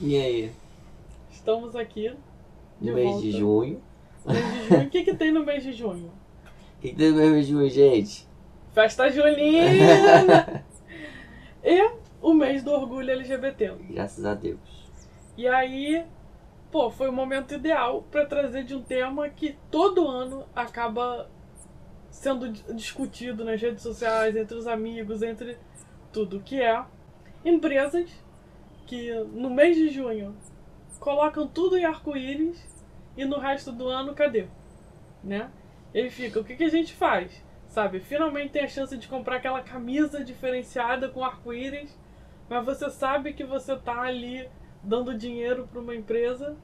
E aí? estamos aqui. De No mês volta. de junho. Mês de junho. O que, que tem no mês de junho? O que, que tem no mês de junho, gente? Festa junina! e o mês do orgulho LGBT. Graças a Deus. E aí, pô, foi o momento ideal para trazer de um tema que todo ano acaba sendo di- discutido nas redes sociais, entre os amigos, entre tudo, que é empresas que no mês de junho colocam tudo em arco-íris e no resto do ano cadê? Né? E aí fica, o que, que a gente faz? Sabe, finalmente tem a chance de comprar aquela camisa diferenciada com arco-íris, mas você sabe que você tá ali dando dinheiro para uma empresa,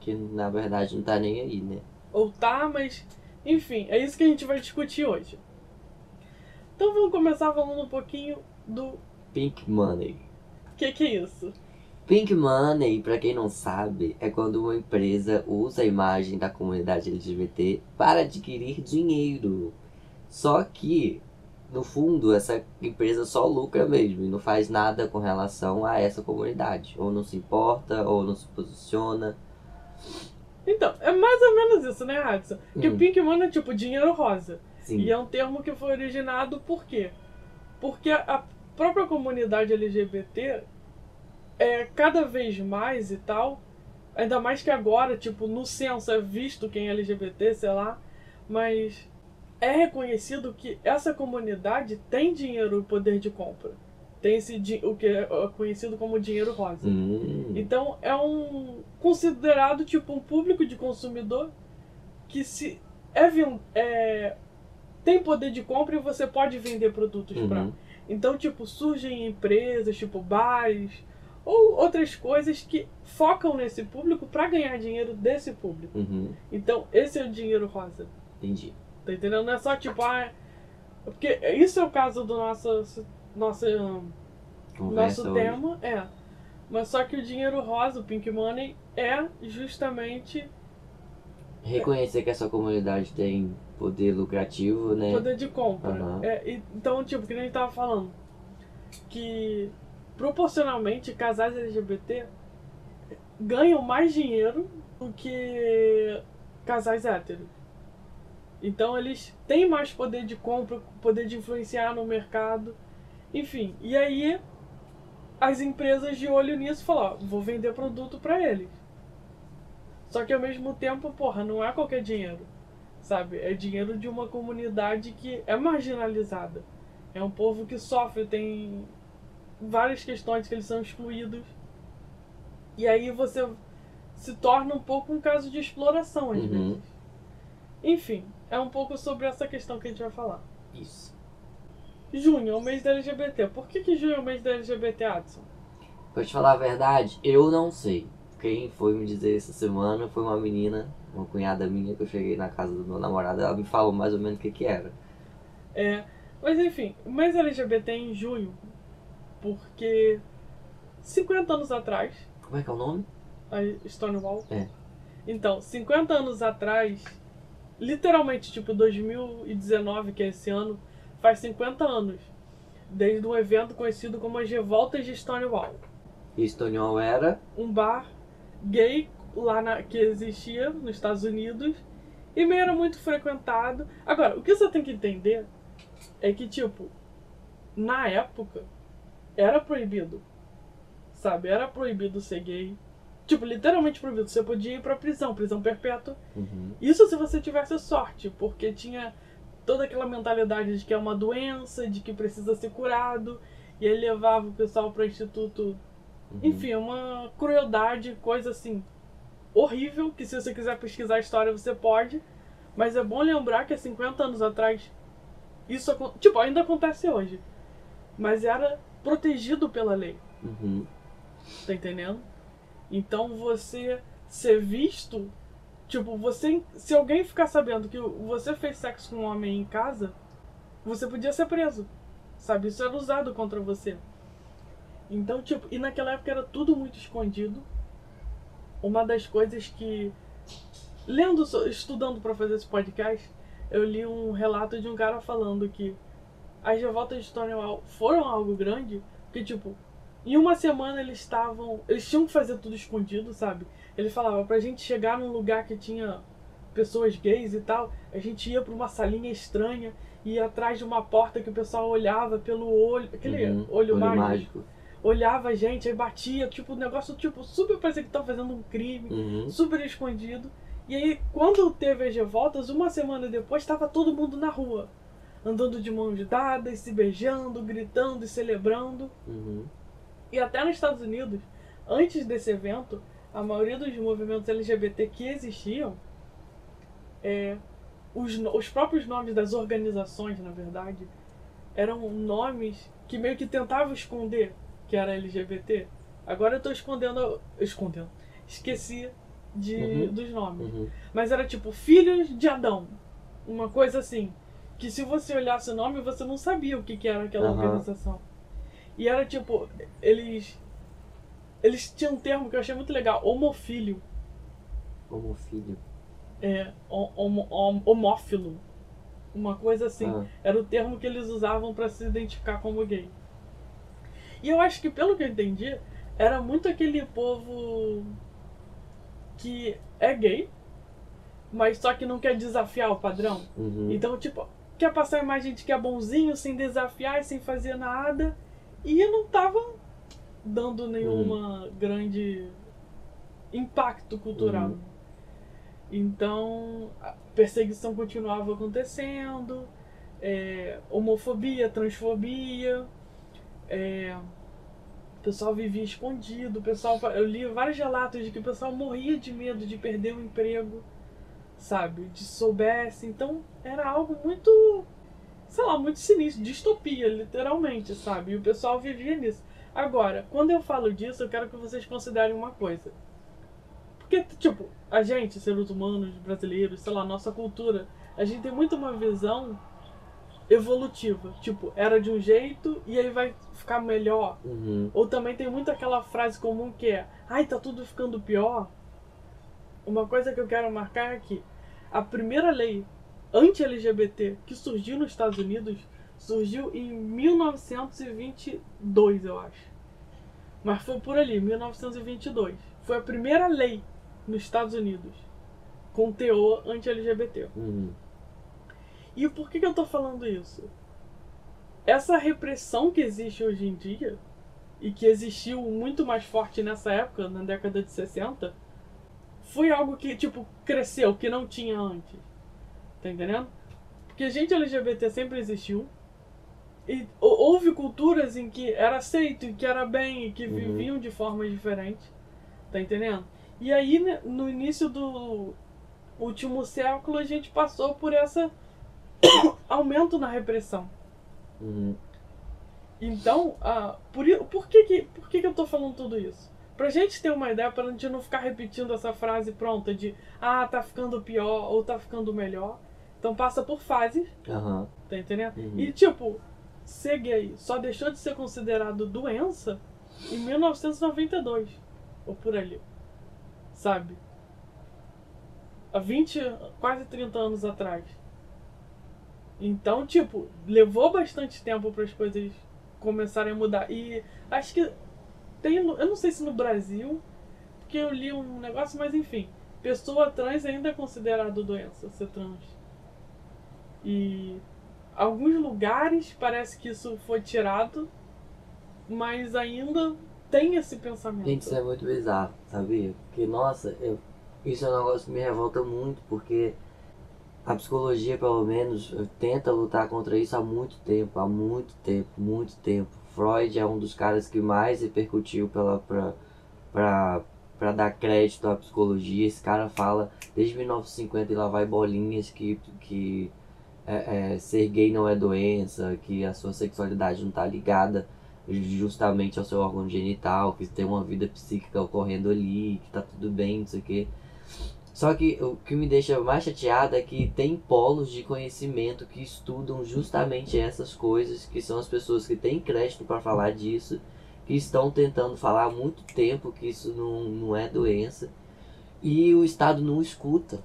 Que na verdade não tá nem aí, né? ou tá, mas enfim, é isso que a gente vai discutir hoje. Então vamos começar falando um pouquinho do Pink Money. que que é isso. Pink Money, pra quem não sabe, é quando uma empresa usa a imagem da comunidade LGBT para adquirir dinheiro. Só que, no fundo, essa empresa só lucra mesmo e não faz nada com relação a essa comunidade. Ou não se importa, ou não se posiciona. Então, é mais ou menos isso, né, Adson? Que Hum. Pink Money é tipo dinheiro rosa. Sim. E é um termo que foi originado por quê? Porque a própria comunidade LGBT é cada vez mais e tal, ainda mais que agora, tipo, no censo é visto quem é LGBT, sei lá, mas é reconhecido que essa comunidade tem dinheiro e poder de compra. Tem esse o que é conhecido como dinheiro rosa. Hum. Então é um considerado tipo um público de consumidor que se é, é tem poder de compra e você pode vender produtos Uhum. pra. Então tipo surgem empresas tipo bares ou outras coisas que focam nesse público para ganhar dinheiro desse público. Uhum. Então esse é o dinheiro rosa. Entendi. Tá entendendo? Não é só tipo ah, porque isso é o caso do nosso nosso Conversa nosso hoje. tema é. Mas só que o dinheiro rosa, o Pink Money, é justamente Reconhecer que essa comunidade tem poder lucrativo, né? poder de compra. Aham. É, então, tipo, que nem a gente tava falando, que proporcionalmente casais LGBT ganham mais dinheiro do que casais héteros. Então eles têm mais poder de compra, poder de influenciar no mercado. Enfim, e aí as empresas de olho nisso falam, ó, vou vender produto pra eles. Só que ao mesmo tempo, porra, não é qualquer dinheiro. Sabe? É dinheiro de uma comunidade que é marginalizada. É um povo que sofre, tem várias questões que eles são excluídos. E aí você se torna um pouco um caso de exploração às Uhum. vezes. Enfim, é um pouco sobre essa questão que a gente vai falar. Isso. Junho é o mês da LGBT. Por que, que junho é o mês da LGBT, Adson? Pra te falar a verdade, eu não sei. Quem foi me dizer essa semana foi uma menina, uma cunhada minha, que eu cheguei na casa do meu namorado, ela me falou mais ou menos o que que era. É, mas enfim, o mês LGBT é em junho, porque 50 anos atrás, Como é que é o nome? a Stonewall. É. Então, 50 anos atrás, literalmente, tipo 2019, que é esse ano, faz 50 anos. Desde um evento conhecido como as Revoltas de Stonewall. E Stonewall era. Um bar gay lá na, que existia nos Estados Unidos e meio era muito frequentado. Agora, o que você tem que entender é que, tipo, na época, era proibido. Sabe? Era proibido ser gay. Tipo, literalmente proibido. Você podia ir pra prisão, prisão perpétua. Uhum. Isso se você tivesse sorte, porque tinha toda aquela mentalidade de que é uma doença, de que precisa ser curado. E aí levava o pessoal para instituto. Uhum. Enfim, uma crueldade, coisa assim horrível, que se você quiser pesquisar a história você pode. Mas é bom lembrar que há 50 anos atrás isso tipo, ainda acontece hoje. Mas era protegido pela lei. Uhum. Tá entendendo? Então você ser visto, tipo, você se alguém ficar sabendo que você fez sexo com um homem em casa, você podia ser preso. Sabe? Isso era usado contra você. Então, tipo, e naquela época era tudo muito escondido. Uma das coisas que lendo, estudando pra fazer esse podcast, eu li um relato de um cara falando que as revoltas de Stonewall foram algo grande, porque tipo, Em uma semana eles estavam. Eles tinham que fazer tudo escondido, sabe? Ele falava, pra gente chegar num lugar que tinha pessoas gays e tal, a gente ia pra uma salinha estranha, ia atrás de uma porta que o pessoal olhava pelo olho. Aquele Uhum, olho, mágico. mágico. Olhava a gente, aí batia, tipo, um negócio, tipo, super parecia que tava fazendo um crime, Uhum. super escondido. E aí, quando teve as revoltas, uma semana depois, estava todo mundo na rua. Andando de mãos dadas, se beijando, gritando e celebrando. Uhum. E até nos Estados Unidos, antes desse evento, a maioria dos movimentos LGBT que existiam, é, os, os próprios nomes das organizações, na verdade, eram nomes que meio que tentavam esconder que era LGBT. Agora eu tô escondendo. Escondendo. Esqueci de, Uhum. dos nomes. Uhum. Mas era tipo Filhos de Adão. Uma coisa assim. Que se você olhasse o nome, você não sabia o que, que era aquela Aham. organização. E era tipo, eles. Eles tinham um termo que eu achei muito legal, homofílio. Como filho. É, ho- homo- hom- homófilo. Uma coisa assim. Ah. Era o termo que eles usavam pra se identificar como gay. E eu acho que, pelo que eu entendi, era muito aquele povo que é gay, mas só que não quer desafiar o padrão. Uhum. Então, tipo, quer passar a imagem de que é bonzinho, sem desafiar sem fazer nada. E não tava dando nenhuma grande impacto cultural. Uhum. Então, a perseguição continuava acontecendo, é, homofobia, transfobia, é, o pessoal vivia escondido, o pessoal, eu li vários relatos de que o pessoal morria de medo de perder o emprego, sabe? De soubesse. Então, era algo muito, sei lá, muito sinistro, distopia, literalmente, sabe? E o pessoal vivia nisso. Agora, quando eu falo disso, eu quero que vocês considerem uma coisa. Porque, tipo, a gente, seres humanos, brasileiros, sei lá, nossa cultura, a gente tem muito uma visão evolutiva. Tipo, era de um jeito e aí vai ficar melhor. Uhum. Ou também tem muito aquela frase comum que é: ai, tá tudo ficando pior. Uma coisa que eu quero marcar é que a primeira lei anti-LGBT que surgiu nos Estados Unidos surgiu em 1922, eu acho. Mas foi por ali, 1922. Foi a primeira lei nos Estados Unidos com teor anti-LGBT. Uhum. E por que, que eu tô falando isso? Essa repressão que existe hoje em dia, e que existiu muito mais forte nessa época, na década de 60, foi algo que, tipo, cresceu, que não tinha antes. Tá entendendo? Porque gente LGBT sempre existiu. E hou- houve culturas em que era aceito, e que era bem, e que Uhum. viviam de formas diferentes. Tá entendendo? E aí, né, no início do último século, a gente passou por essa aumento na repressão. Uhum. Então, ah, por, por, que, que, por que, que eu tô falando tudo isso? Pra gente ter uma ideia, pra gente não ficar repetindo essa frase pronta de ah, tá ficando pior ou tá ficando melhor. Então passa por fases, Aham. tá entendendo? Uhum. E tipo, ser gay só deixou de ser considerado doença em 1992. Ou por ali. Sabe? Há 20, quase 30 anos atrás. Então, tipo, levou bastante tempo para as coisas começarem a mudar. E acho que tem, eu não sei se no Brasil, porque eu li um negócio, mas enfim, pessoa trans ainda é considerado doença, ser trans. E alguns lugares parece que isso foi tirado, mas ainda tem esse pensamento. Gente, isso é muito bizarro, sabia? Porque, nossa, eu- isso é um negócio que me revolta muito, porque a psicologia, pelo menos, tenta lutar contra isso há muito tempo, há muito tempo, muito tempo. Freud é um dos caras que mais repercutiu pela, pra, pra, pra dar crédito à psicologia. Esse cara fala desde 1950 e lá vai bolinhas que, que é, é, ser gay não é doença, que a sua sexualidade não tá ligada justamente ao seu órgão genital, que tem uma vida psíquica ocorrendo ali, que tá tudo bem, não sei o quê. Só que o que me deixa mais chateado é que tem polos de conhecimento que estudam justamente essas coisas, que são as pessoas que têm crédito para falar disso, que estão tentando falar há muito tempo que isso não, não é doença, e o Estado não escuta.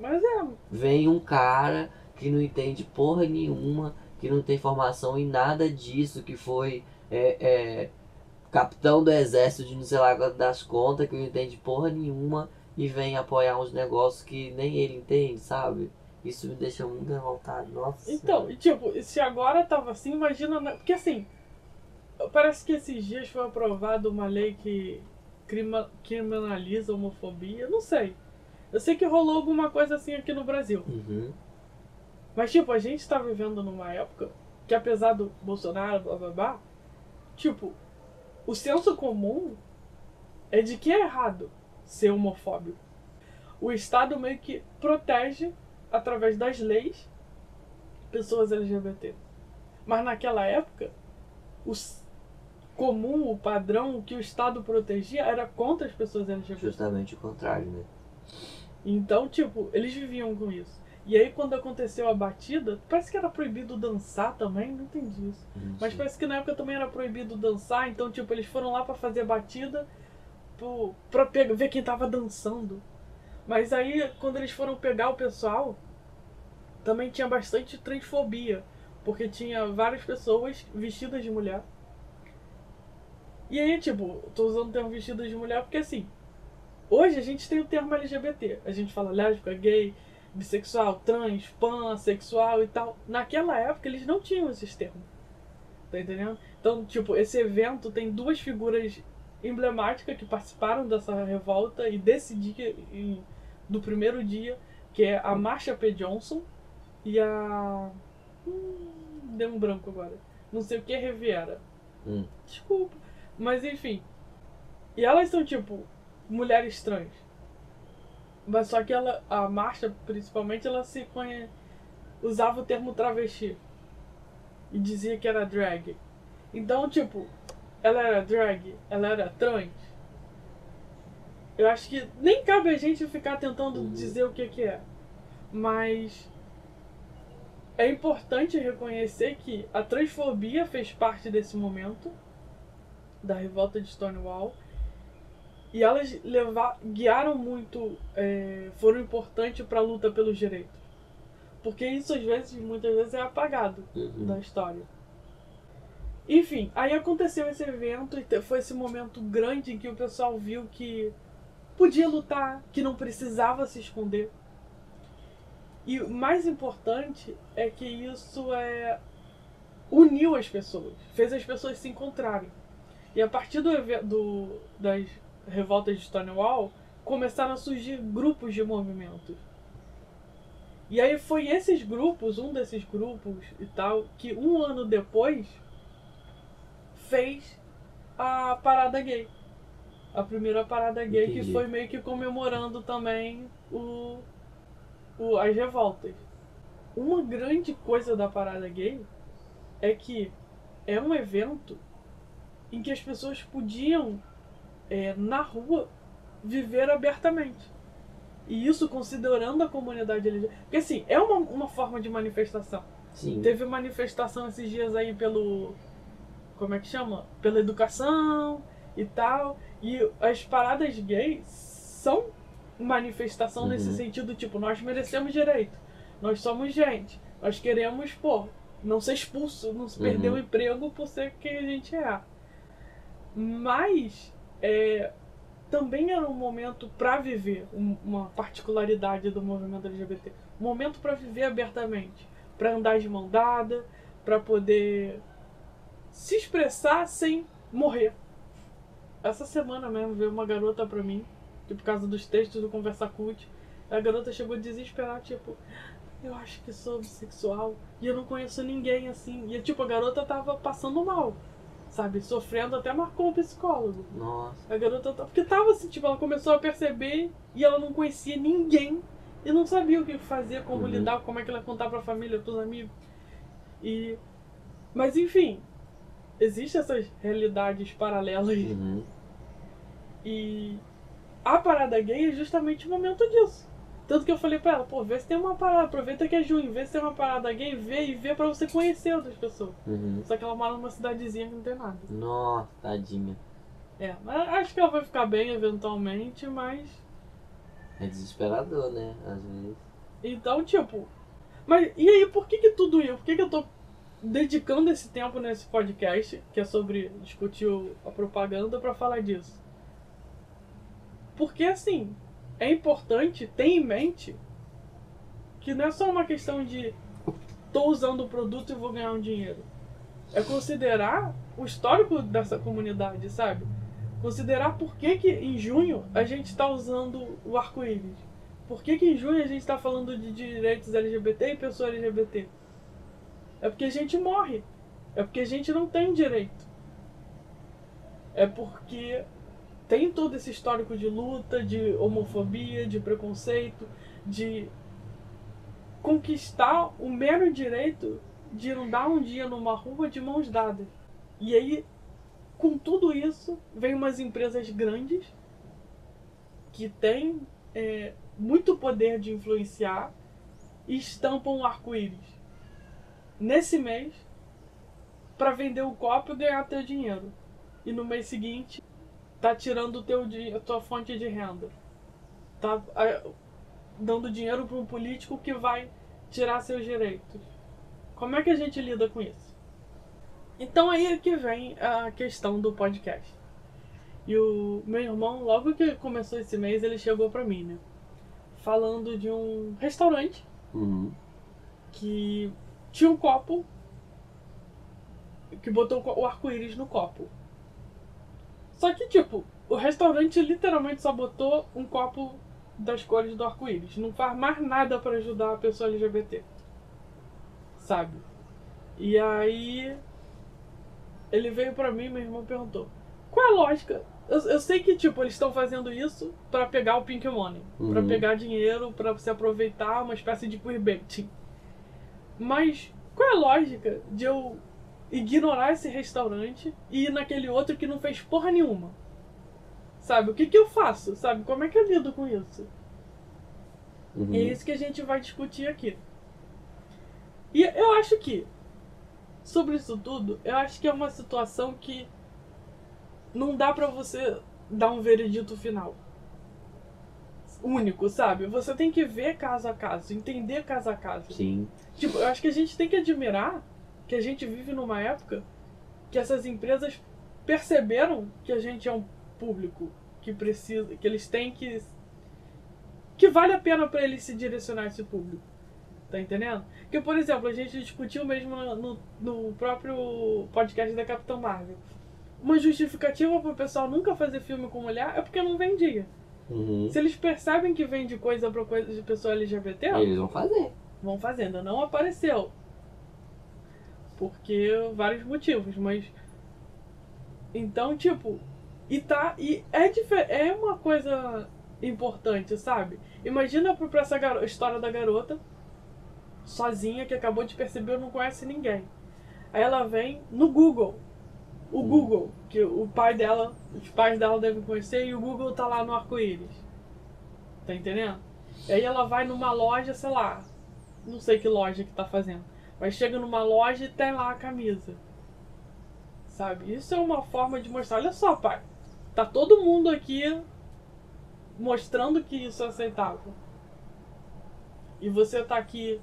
Mas é, Vem um cara que não entende porra nenhuma, que não tem formação em nada disso, que foi é, é, capitão do exército de não sei lá das contas, que não entende porra nenhuma, e vem apoiar uns negócios que nem ele entende, sabe? Isso me deixa muito revoltado, nossa. Então, e, tipo, se agora tava assim, imagina. na- Porque assim, parece que esses dias foi aprovada uma lei que criminaliza a homofobia. Não sei. Eu sei que rolou alguma coisa assim aqui no Brasil. Uhum. Mas, tipo, a gente tá vivendo numa época que, apesar do Bolsonaro, blá blá blá, tipo, o senso comum é de que é errado ser homofóbico. O Estado meio que protege, através das leis, pessoas LGBT. Mas naquela época, o comum, o padrão, o que o Estado protegia era contra as pessoas LGBT. Justamente o contrário, né? Então, tipo, eles viviam com isso. E aí, quando aconteceu a batida, parece que era proibido dançar também, não entendi isso. Mas parece que na época também era proibido dançar, então, tipo, eles foram lá pra fazer a batida pra pegar, ver quem tava dançando. Mas aí, quando eles foram pegar o pessoal, também tinha bastante transfobia, porque tinha várias pessoas vestidas de mulher. E aí, tipo, tô usando o termo vestidas de mulher porque assim, hoje a gente tem o termo LGBT. A gente fala lésbica, gay, bissexual, trans, pansexual e tal. Naquela época eles não tinham esses termos. Tá entendendo? Então, tipo, esse evento tem duas figuras emblemáticas que participaram dessa revolta e desse dia, e- do primeiro dia, que é a Marsha P. Johnson e a. Hum, deu um branco agora. Não sei o que Riviera. Hum. Desculpa. Mas enfim. E elas são tipo mulheres trans. Mas só que ela, a Marcha, principalmente, ela se conhe... usava o termo travesti. E dizia que era drag. Então, tipo, ela era drag, ela era trans. Eu acho que nem cabe a gente ficar tentando Uhum. dizer o que, que é. Mas é importante reconhecer que a transfobia fez parte desse momento da revolta de Stonewall e elas levar, guiaram muito, é, foram importantes para a luta pelos direitos. Porque isso às vezes, muitas vezes, é apagado Uhum. da história. Enfim, aí aconteceu esse evento e foi esse momento grande em que o pessoal viu que podia lutar, que não precisava se esconder. E o mais importante é que isso é uniu as pessoas, fez as pessoas se encontrarem. E a partir do, do das revoltas de Stonewall, começaram a surgir grupos de movimentos. E aí foi esses grupos, um desses grupos e tal, que um ano depois fez a parada gay. A primeira parada gay que Entendi. foi meio que comemorando também o, o, as revoltas. Uma grande coisa da parada gay é que é um evento em que as pessoas podiam, é, na rua, viver abertamente. E isso considerando a comunidade LGBT. Porque assim, é uma, uma forma de manifestação. Sim. Teve manifestação esses dias aí pelo. Como é que chama? Pela educação e tal. E as paradas gays são manifestação Uhum. nesse sentido, tipo, nós merecemos direito. Nós somos gente. Nós queremos, pô, não ser expulso, não se perder Uhum. o emprego por ser quem a gente é. Mas é, também era um momento para viver um- uma particularidade do movimento LGBT. Um momento para viver abertamente, para andar de mão dada, para poder se expressar sem morrer. Essa semana mesmo veio uma garota pra mim, que por causa dos textos do Conversa Cult, a garota chegou desesperada, tipo, eu acho que sou bissexual e eu não conheço ninguém assim. E tipo, a garota tava passando mal, sabe? Sofrendo, até marcou o psicólogo. Nossa. A garota tá. Porque tava assim, tipo, ela começou a perceber e ela não conhecia ninguém e não sabia o que fazer, como Uhum. lidar, como é que ela ia contar pra família, pros amigos. E. Mas enfim, existem essas realidades paralelas Uhum. e a parada gay é justamente o momento disso. Tanto que eu falei pra ela, pô, vê se tem uma parada, aproveita que é junho, vê se tem uma parada gay, vê e vê pra você conhecer outras pessoas. Uhum. Só que ela mora numa cidadezinha que não tem nada. Nossa, tadinha. É, mas acho que ela vai ficar bem eventualmente, mas É desesperador, né? Às vezes. Então, tipo. Mas e aí, por que que tudo isso? Por que que eu tô dedicando esse tempo nesse podcast, que é sobre discutir a propaganda, pra falar disso. Porque assim, é importante ter em mente que não é só uma questão de tô usando o produto e vou ganhar um dinheiro. É considerar o histórico dessa comunidade, sabe? Considerar por que, que em junho a gente está usando o arco-íris. Por que, que em junho a gente está falando de direitos LGBT e pessoa LGBT? É porque a gente morre. É porque a gente não tem direito. É porque tem todo esse histórico de luta, de homofobia, de preconceito, de conquistar o mero direito de andar um dia numa rua de mãos dadas. E aí, com tudo isso, vem umas empresas grandes que têm é, muito poder de influenciar e estampam um arco-íris nesse mês para vender o copo e ganhar teu dinheiro. E no mês seguinte tá tirando teu, a tua fonte de renda. Tá ah, dando dinheiro para um político que vai tirar seus direitos. Como é que a gente lida com isso? Então aí é que vem a questão do podcast. E o meu irmão, logo que começou esse mês, ele chegou pra mim, né? Falando de um restaurante Uhum. que tinha um copo que botou o co- o arco-íris no copo. Só que, tipo, o restaurante literalmente só botou um copo das cores do arco-íris. Não faz mais nada pra ajudar a pessoa LGBT. Sabe? E aí. Ele veio pra mim e meu irmão perguntou: Qual é a lógica? Eu, eu sei que, tipo, eles estão fazendo isso pra pegar o Pink Money. Pra Uhum. pegar dinheiro, pra se aproveitar, uma espécie de queerbaiting. Mas qual é a lógica de eu ignorar esse restaurante e ir naquele outro que não fez porra nenhuma? Sabe? O que que eu faço? Sabe? Como é que eu lido com isso? Uhum. E é isso que a gente vai discutir aqui. E eu acho que, sobre isso tudo, eu acho que é uma situação que não dá pra você dar um veredito final. Único, sabe? Você tem que ver caso a caso, entender caso a caso. Sim. Tipo, eu acho que a gente tem que admirar que a gente vive numa época que essas empresas perceberam que a gente é um público que precisa, que eles têm que que vale a pena pra eles se direcionar a esse público. Tá entendendo? Porque, por exemplo, a gente discutiu mesmo no, no- próprio podcast da Capitã Marvel. Uma justificativa pro pessoal nunca fazer filme com mulher é porque não vendia. Uhum. Se eles percebem que vende coisa pra coisa de pessoa LGBT, Eles vão fazer. vão fazendo. Não apareceu. Porque vários motivos, mas. Então, tipo. E tá. E é, dife- é uma coisa importante, sabe? Imagina pra pra essa garo- história da garota, sozinha, que acabou de perceber não conhece ninguém. Aí ela vem no Google. O Hum. Google, que o pai dela, os pais dela devem conhecer, e o Google tá lá no arco-íris. Tá entendendo? E aí ela vai numa loja, sei lá, não sei que loja que tá fazendo. Mas chega numa loja e tem lá a camisa. Sabe? Isso é uma forma de mostrar. Olha só, pai. Tá todo mundo aqui mostrando que isso é aceitável. E você tá aqui.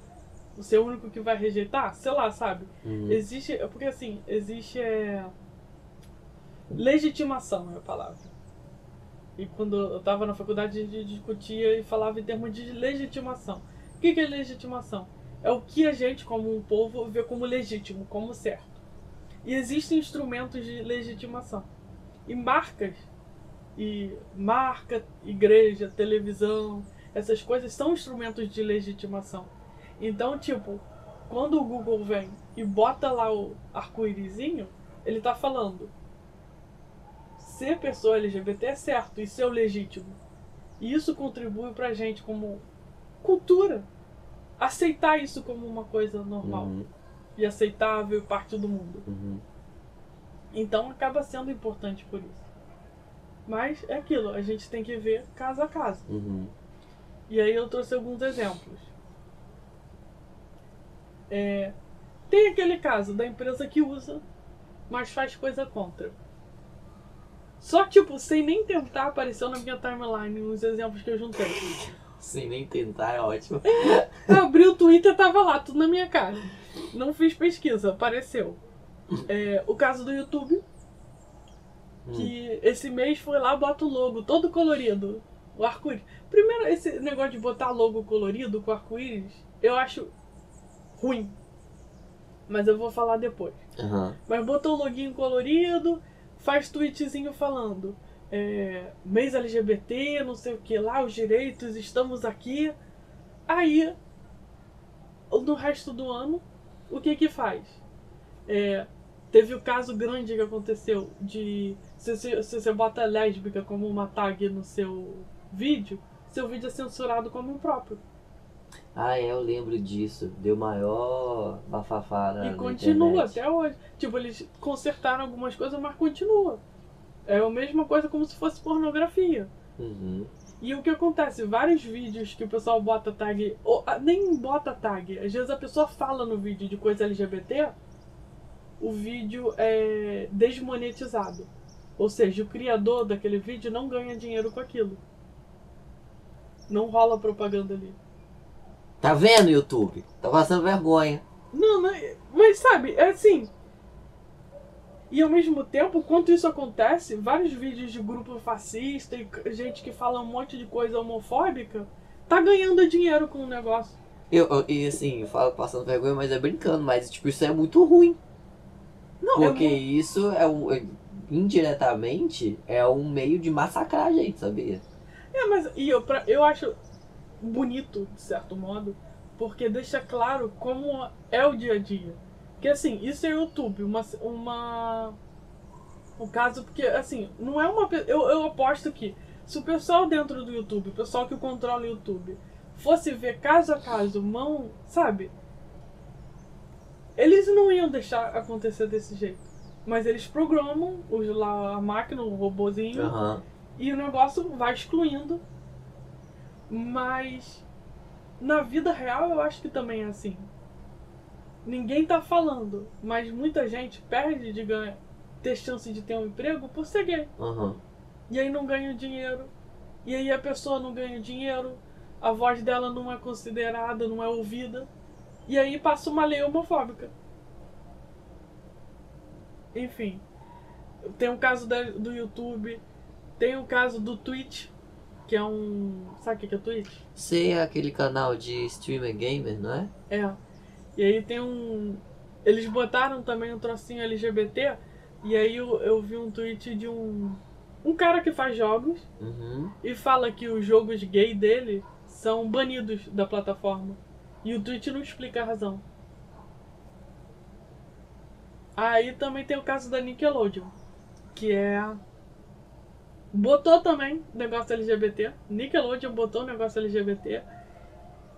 Você é o único que vai rejeitar? Sei lá, sabe? Uhum. Existe. é Porque assim, existe. É, legitimação é a palavra. E quando eu tava na faculdade, a gente discutia e falava em termos de legitimação. O que é legitimação? É o que a gente, como um povo, vê como legítimo, como certo. E existem instrumentos de legitimação. E marcas, e marca, igreja, televisão, essas coisas são instrumentos de legitimação. Então, tipo, quando o Google vem e bota lá o arco-írisinho, ele tá falando ser pessoa LGBT é certo, isso é o legítimo. E isso contribui pra gente como cultura. Aceitar isso como uma coisa normal Uhum. e aceitável e parte do mundo. Uhum. Então acaba sendo importante por isso. Mas é aquilo, a gente tem que ver caso a caso. Uhum. E aí eu trouxe alguns exemplos. É, tem aquele caso da empresa que usa, mas faz coisa contra. Só tipo, sem nem tentar, apareceu na minha timeline uns exemplos que eu juntei. Sem nem tentar, é ótimo. Abri o Twitter tava lá, tudo na minha cara. Não fiz pesquisa, apareceu. É, o caso do YouTube, Hum. que esse mês foi lá, bota o logo todo colorido. O arco-íris. Primeiro, esse negócio de botar logo colorido com arco-íris, eu acho ruim. Mas eu vou falar depois. Aham. Mas botou o loginho colorido, faz tweetzinho falando. É, mês LGBT, não sei o que lá, os direitos, estamos aqui. Aí, no resto do ano, o que que faz? É, teve o caso grande que aconteceu de se, se, se você bota lésbica como uma tag no seu vídeo, seu vídeo é censurado como impróprio. Ah, é, eu lembro disso. Deu maior bafafá na, E continua internet. até hoje. Tipo, eles consertaram algumas coisas, mas continua. É a mesma coisa como se fosse pornografia. Uhum. E o que acontece? Vários vídeos que o pessoal bota tag, ou ah, nem bota tag, às vezes a pessoa fala no vídeo de coisa LGBT, o vídeo é desmonetizado. Ou seja, o criador daquele vídeo não ganha dinheiro com aquilo. Não rola propaganda ali. Tá vendo, YouTube? Tá passando vergonha. Não, não, mas sabe, é assim. E ao mesmo tempo, enquanto isso acontece, vários vídeos de grupo fascista e gente que fala um monte de coisa homofóbica tá ganhando dinheiro com o negócio. Eu, eu- e assim, eu falo passando vergonha, mas é brincando, mas tipo, isso é muito ruim. Não, Porque é mu- isso é um. é- indiretamente é um meio de massacrar a gente, sabia? é, mas e eu, pra- eu acho bonito, de certo modo, porque deixa claro como é o dia a dia. Que assim, isso é YouTube, uma. uma o caso, porque assim, não é uma. Eu, eu aposto que se o pessoal dentro do YouTube, o pessoal que controla o YouTube, fosse ver caso a caso, mão, sabe? Eles não iam deixar acontecer desse jeito. Mas eles programam os, lá, a máquina, o robozinho, Aham. e o negócio vai excluindo. Mas na vida real eu acho que também é assim. Ninguém tá falando, mas muita gente perde de ganhar, ter chance de ter um emprego por ser gay. Aham. E aí não ganha dinheiro. E aí a pessoa não ganha dinheiro, a voz dela não é considerada, não é ouvida. E aí passa uma lei homofóbica. Enfim. Tem o caso da- do YouTube, tem o caso do Twitch, que é um. Sabe o que que é Twitch? Você é aquele canal de streamer gamer, não é? É. E aí tem um. Eles botaram também um trocinho LGBT. E aí eu, eu vi um tweet de um. Um cara que faz jogos Uhum. e fala que os jogos gay dele são banidos da plataforma. E o Twitch não explica a razão. Aí também tem o caso da Nickelodeon, que é. Botou também negócio LGBT. Nickelodeon botou negócio LGBT.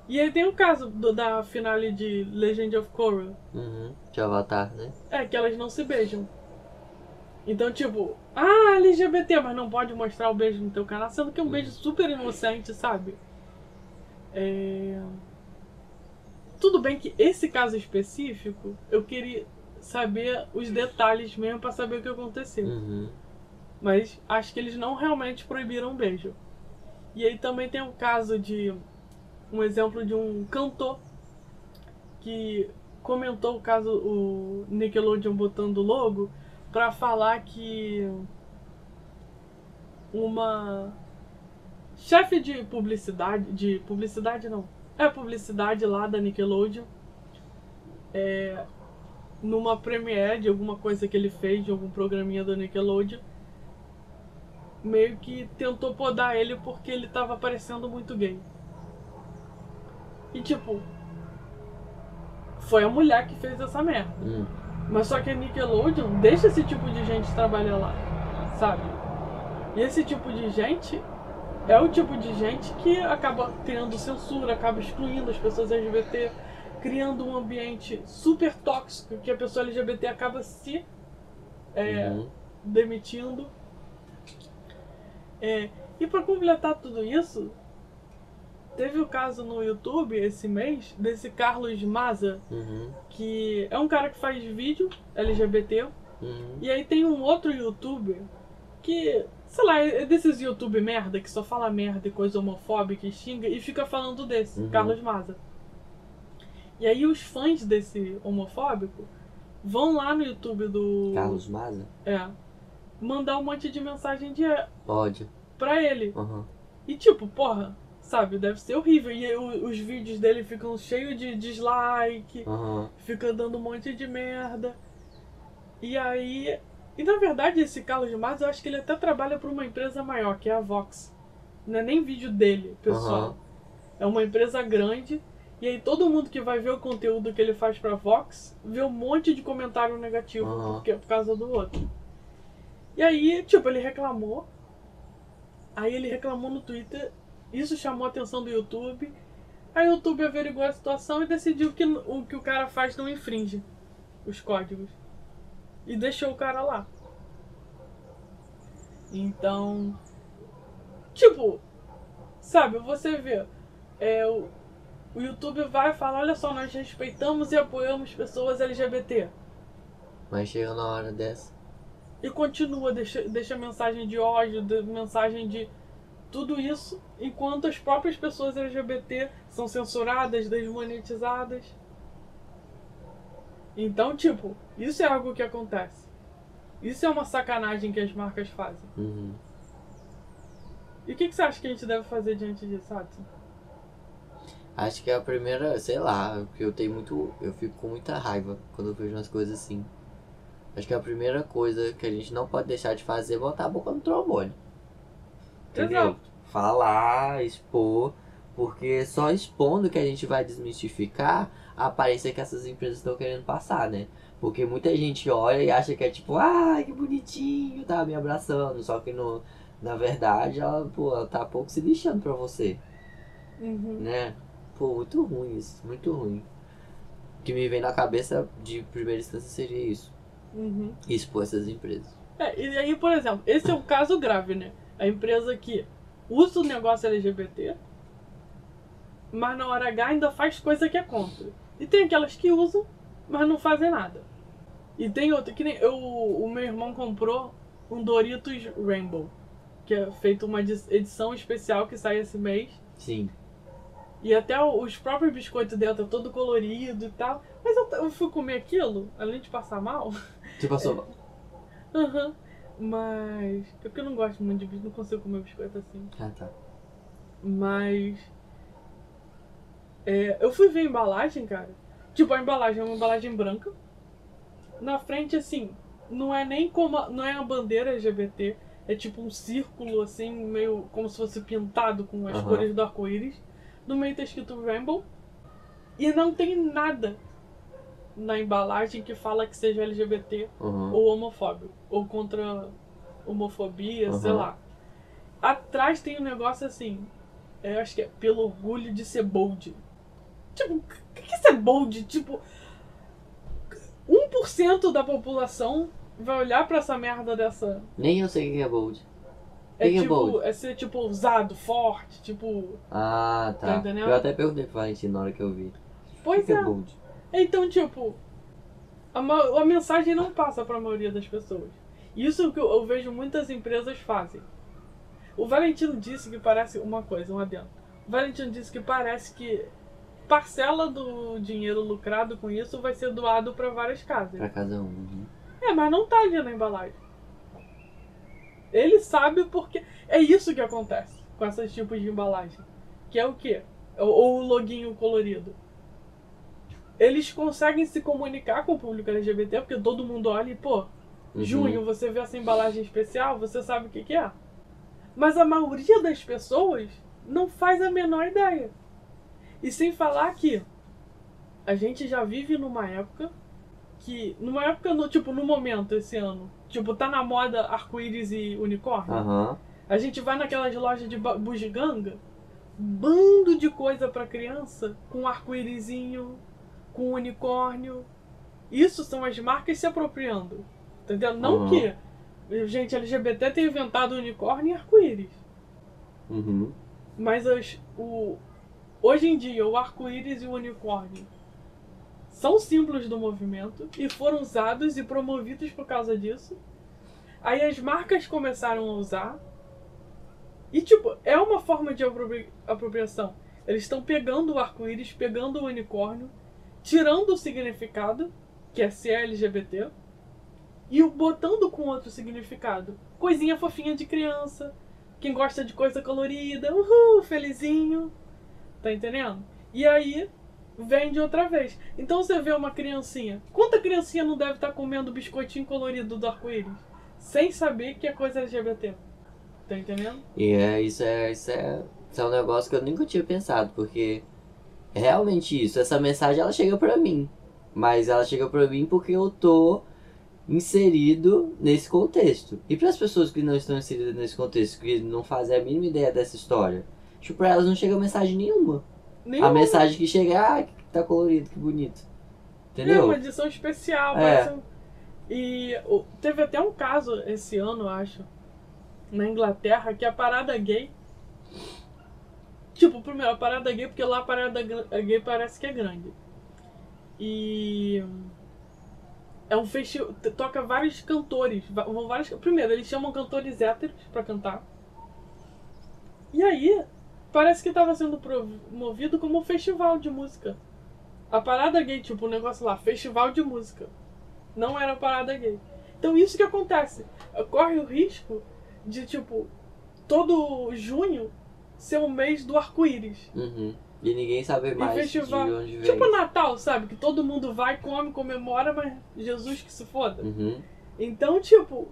E aí tem o caso do- da finale de Legend of Korra. Uhum. De Avatar, né? É, que elas não se beijam. Então, tipo, ah, LGBT, mas não pode mostrar o beijo no teu canal, sendo que é um beijo super inocente, sabe? É... Tudo bem que esse caso específico, eu queria saber os detalhes mesmo pra saber o que aconteceu. Uhum. Mas acho que eles não realmente proibiram o beijo. E aí também tem um caso de. Um exemplo de um cantor que comentou o caso, o Nickelodeon botando logo, pra falar que uma chefe de publicidade. De publicidade não. É publicidade lá da Nickelodeon. É, numa premiere de alguma coisa que ele fez, de algum programinha da Nickelodeon meio que tentou podar ele porque ele tava parecendo muito gay. E tipo, foi a mulher que fez essa merda. Hum. Mas só que a Nickelodeon deixa esse tipo de gente trabalhar lá, sabe? E esse tipo de gente é o tipo de gente que acaba criando censura, acaba excluindo as pessoas LGBT, criando um ambiente super tóxico que a pessoa LGBT acaba se é, Uhum. demitindo. É, e para completar tudo isso, teve o caso no YouTube esse mês desse Carlos Maza, Uhum. que é um cara que faz vídeo LGBT, Uhum. e aí tem um outro youtuber que, sei lá, é desses YouTube merda que só fala merda e coisa homofóbica e xinga e fica falando desse, Uhum. Carlos Maza. E aí os fãs desse homofóbico vão lá no YouTube do. Carlos Maza? É. Mandar um monte de mensagem de Ódio. pra ele. Aham. E tipo, porra, sabe, deve ser horrível. E os vídeos dele ficam cheios de dislike, Aham. fica dando um monte de merda. E aí. E na verdade, esse Carlos Matos, eu acho que ele até trabalha pra uma empresa maior, que é a Vox. Não é nem vídeo dele, pessoal. Aham. É uma empresa grande. E aí todo mundo que vai ver o conteúdo que ele faz pra Vox vê um monte de comentário negativo Aham. porque, por causa do outro. E aí, tipo, ele reclamou. Aí ele reclamou no Twitter. Isso chamou a atenção do YouTube. Aí o YouTube averigou a situação e decidiu que o que o cara faz não infringe os códigos. E deixou o cara lá. Então. Tipo, sabe, você vê. É, o, o YouTube vai falar, olha só, nós respeitamos e apoiamos pessoas LGBT. Mas chega na hora dessa. E continua, deixa, deixa mensagem de ódio, de- mensagem de tudo isso, enquanto as próprias pessoas LGBT são censuradas, desmonetizadas. Então, tipo, isso é algo que acontece. Isso é uma sacanagem que as marcas fazem. Uhum. E o que, que você acha que a gente deve fazer diante disso, Hudson? Acho que é a primeira, sei lá, porque eu tenho muito. Eu fico com muita raiva quando eu vejo umas coisas assim. Acho que a primeira coisa que a gente não pode deixar de fazer é botar a boca no trombone. Entendeu? Exato. Falar, expor, porque só expondo que a gente vai desmistificar a aparência que essas empresas estão querendo passar, né? Porque muita gente olha e acha que é tipo, ah, que bonitinho, tá me abraçando. Só que no, na verdade ela, pô, ela tá pouco se lixando pra você Uhum. né? Pô, muito ruim isso, muito ruim. O que me vem na cabeça de primeira instância seria isso. Uhum. Expor essas empresas. É, e aí, por exemplo, esse é um caso grave, né? A empresa que usa o negócio LGBT, mas na hora H ainda faz coisa que é contra. E tem aquelas que usam, mas não fazem nada. E tem outra, que nem eu, o meu irmão comprou um Doritos Rainbow, que é feito uma edi- edição especial que sai esse mês. Sim. E até os próprios biscoitos dentro, todo colorido e tal. Mas eu, eu fui comer aquilo, além de passar mal. Tu passou. Aham. Mas. É porque eu não gosto muito de biscoito, não consigo comer biscoito assim. Ah, tá. Mas. é, eu fui ver a embalagem, cara. Tipo, a embalagem é uma embalagem branca. Na frente, assim, não é nem como. a- não é a bandeira LGBT. É tipo um círculo, assim, meio como se fosse pintado com as Aham. cores do arco-íris. No meio tá escrito Rainbow. E não tem nada na embalagem que fala que seja LGBT Uhum. ou homofóbico, ou contra homofobia, sei Uhum. lá. Atrás tem um negócio assim, eu acho que é pelo orgulho de ser bold. Tipo, o que que é ser bold? Tipo, 1% da população vai olhar pra essa merda dessa. Nem eu sei o que é bold. É Quem é tipo, bold? é ser tipo ousado, forte, tipo. Ah, Tá tá. entendendo? eu até perguntei pro Valentim na hora que eu vi. O Pois que é. é bold? Então, tipo, a, a mensagem não passa para a maioria das pessoas. Isso que eu, eu vejo muitas empresas fazem. O Valentino disse que parece uma coisa, um adendo. O Valentino disse que parece que parcela do dinheiro lucrado com isso vai ser doado para várias casas. Pra cada um. Uhum. É, mas não tá ali na embalagem. Ele sabe porque. É isso que acontece com esses tipos de embalagem. Que é o quê? Ou ou o loginho colorido. Eles conseguem se comunicar com o público LGBT, porque todo mundo olha e, pô, Uhum. junho você vê essa embalagem especial, você sabe o que, que é. Mas a maioria das pessoas não faz a menor ideia. E sem falar que a gente já vive numa época que. Numa época, no, tipo, no momento, esse ano. Tipo, tá na moda arco-íris e unicórnio. Aham. A gente vai naquelas lojas de bugiganga, bando de coisa pra criança, com arco-írisinho, com unicórnio. Isso são as marcas se apropriando. Entendeu? Não Uhum. que gente LGBT tenha inventado unicórnio e arco-íris. Uhum. Mas as, o, hoje em dia, o arco-íris e o unicórnio são símbolos do movimento e foram usados e promovidos por causa disso. Aí as marcas começaram a usar. E, tipo, é uma forma de apropri- apropriação. Eles estão pegando o arco-íris, pegando o unicórnio tirando o significado, que é ser LGBT, e o botando com outro significado. Coisinha fofinha de criança, quem gosta de coisa colorida, uhul, felizinho. Tá entendendo? E aí vende outra vez. Então você vê uma criancinha. Quanta criancinha não deve estar comendo biscoitinho colorido do arco-íris? Sem saber que é coisa LGBT. Tá entendendo? E é, isso, é, isso, é, isso é um negócio que eu nunca tinha pensado, porque é realmente isso. Essa mensagem ela chega pra mim. Mas ela chega pra mim porque eu tô inserido nesse contexto. E para as pessoas que não estão inseridas nesse contexto, que não fazem a mínima ideia dessa história, tipo, pra elas não chega mensagem nenhuma. Nenhuma. A mensagem que chega é, ah, que tá colorido, que bonito. É Entendeu? uma edição especial. É. um- E teve até um caso esse ano, eu acho, na Inglaterra, que a parada gay. Tipo, primeiro, a parada gay, porque lá a parada gay parece que é grande. E. É um festival. Toca vários cantores. Vão vários, primeiro, eles chamam cantores héteros pra cantar. E aí, parece que tava sendo promovido como um festival de música. A parada gay, tipo, o negócio lá, festival de música. Não era parada gay. Então isso que acontece. Corre o risco de, tipo, todo junho ser o mês do arco-íris. Uhum. E ninguém sabe mais festival- de onde vem. Tipo Natal, sabe? Que todo mundo vai, come, comemora, mas Jesus que se foda. Uhum. Então, tipo,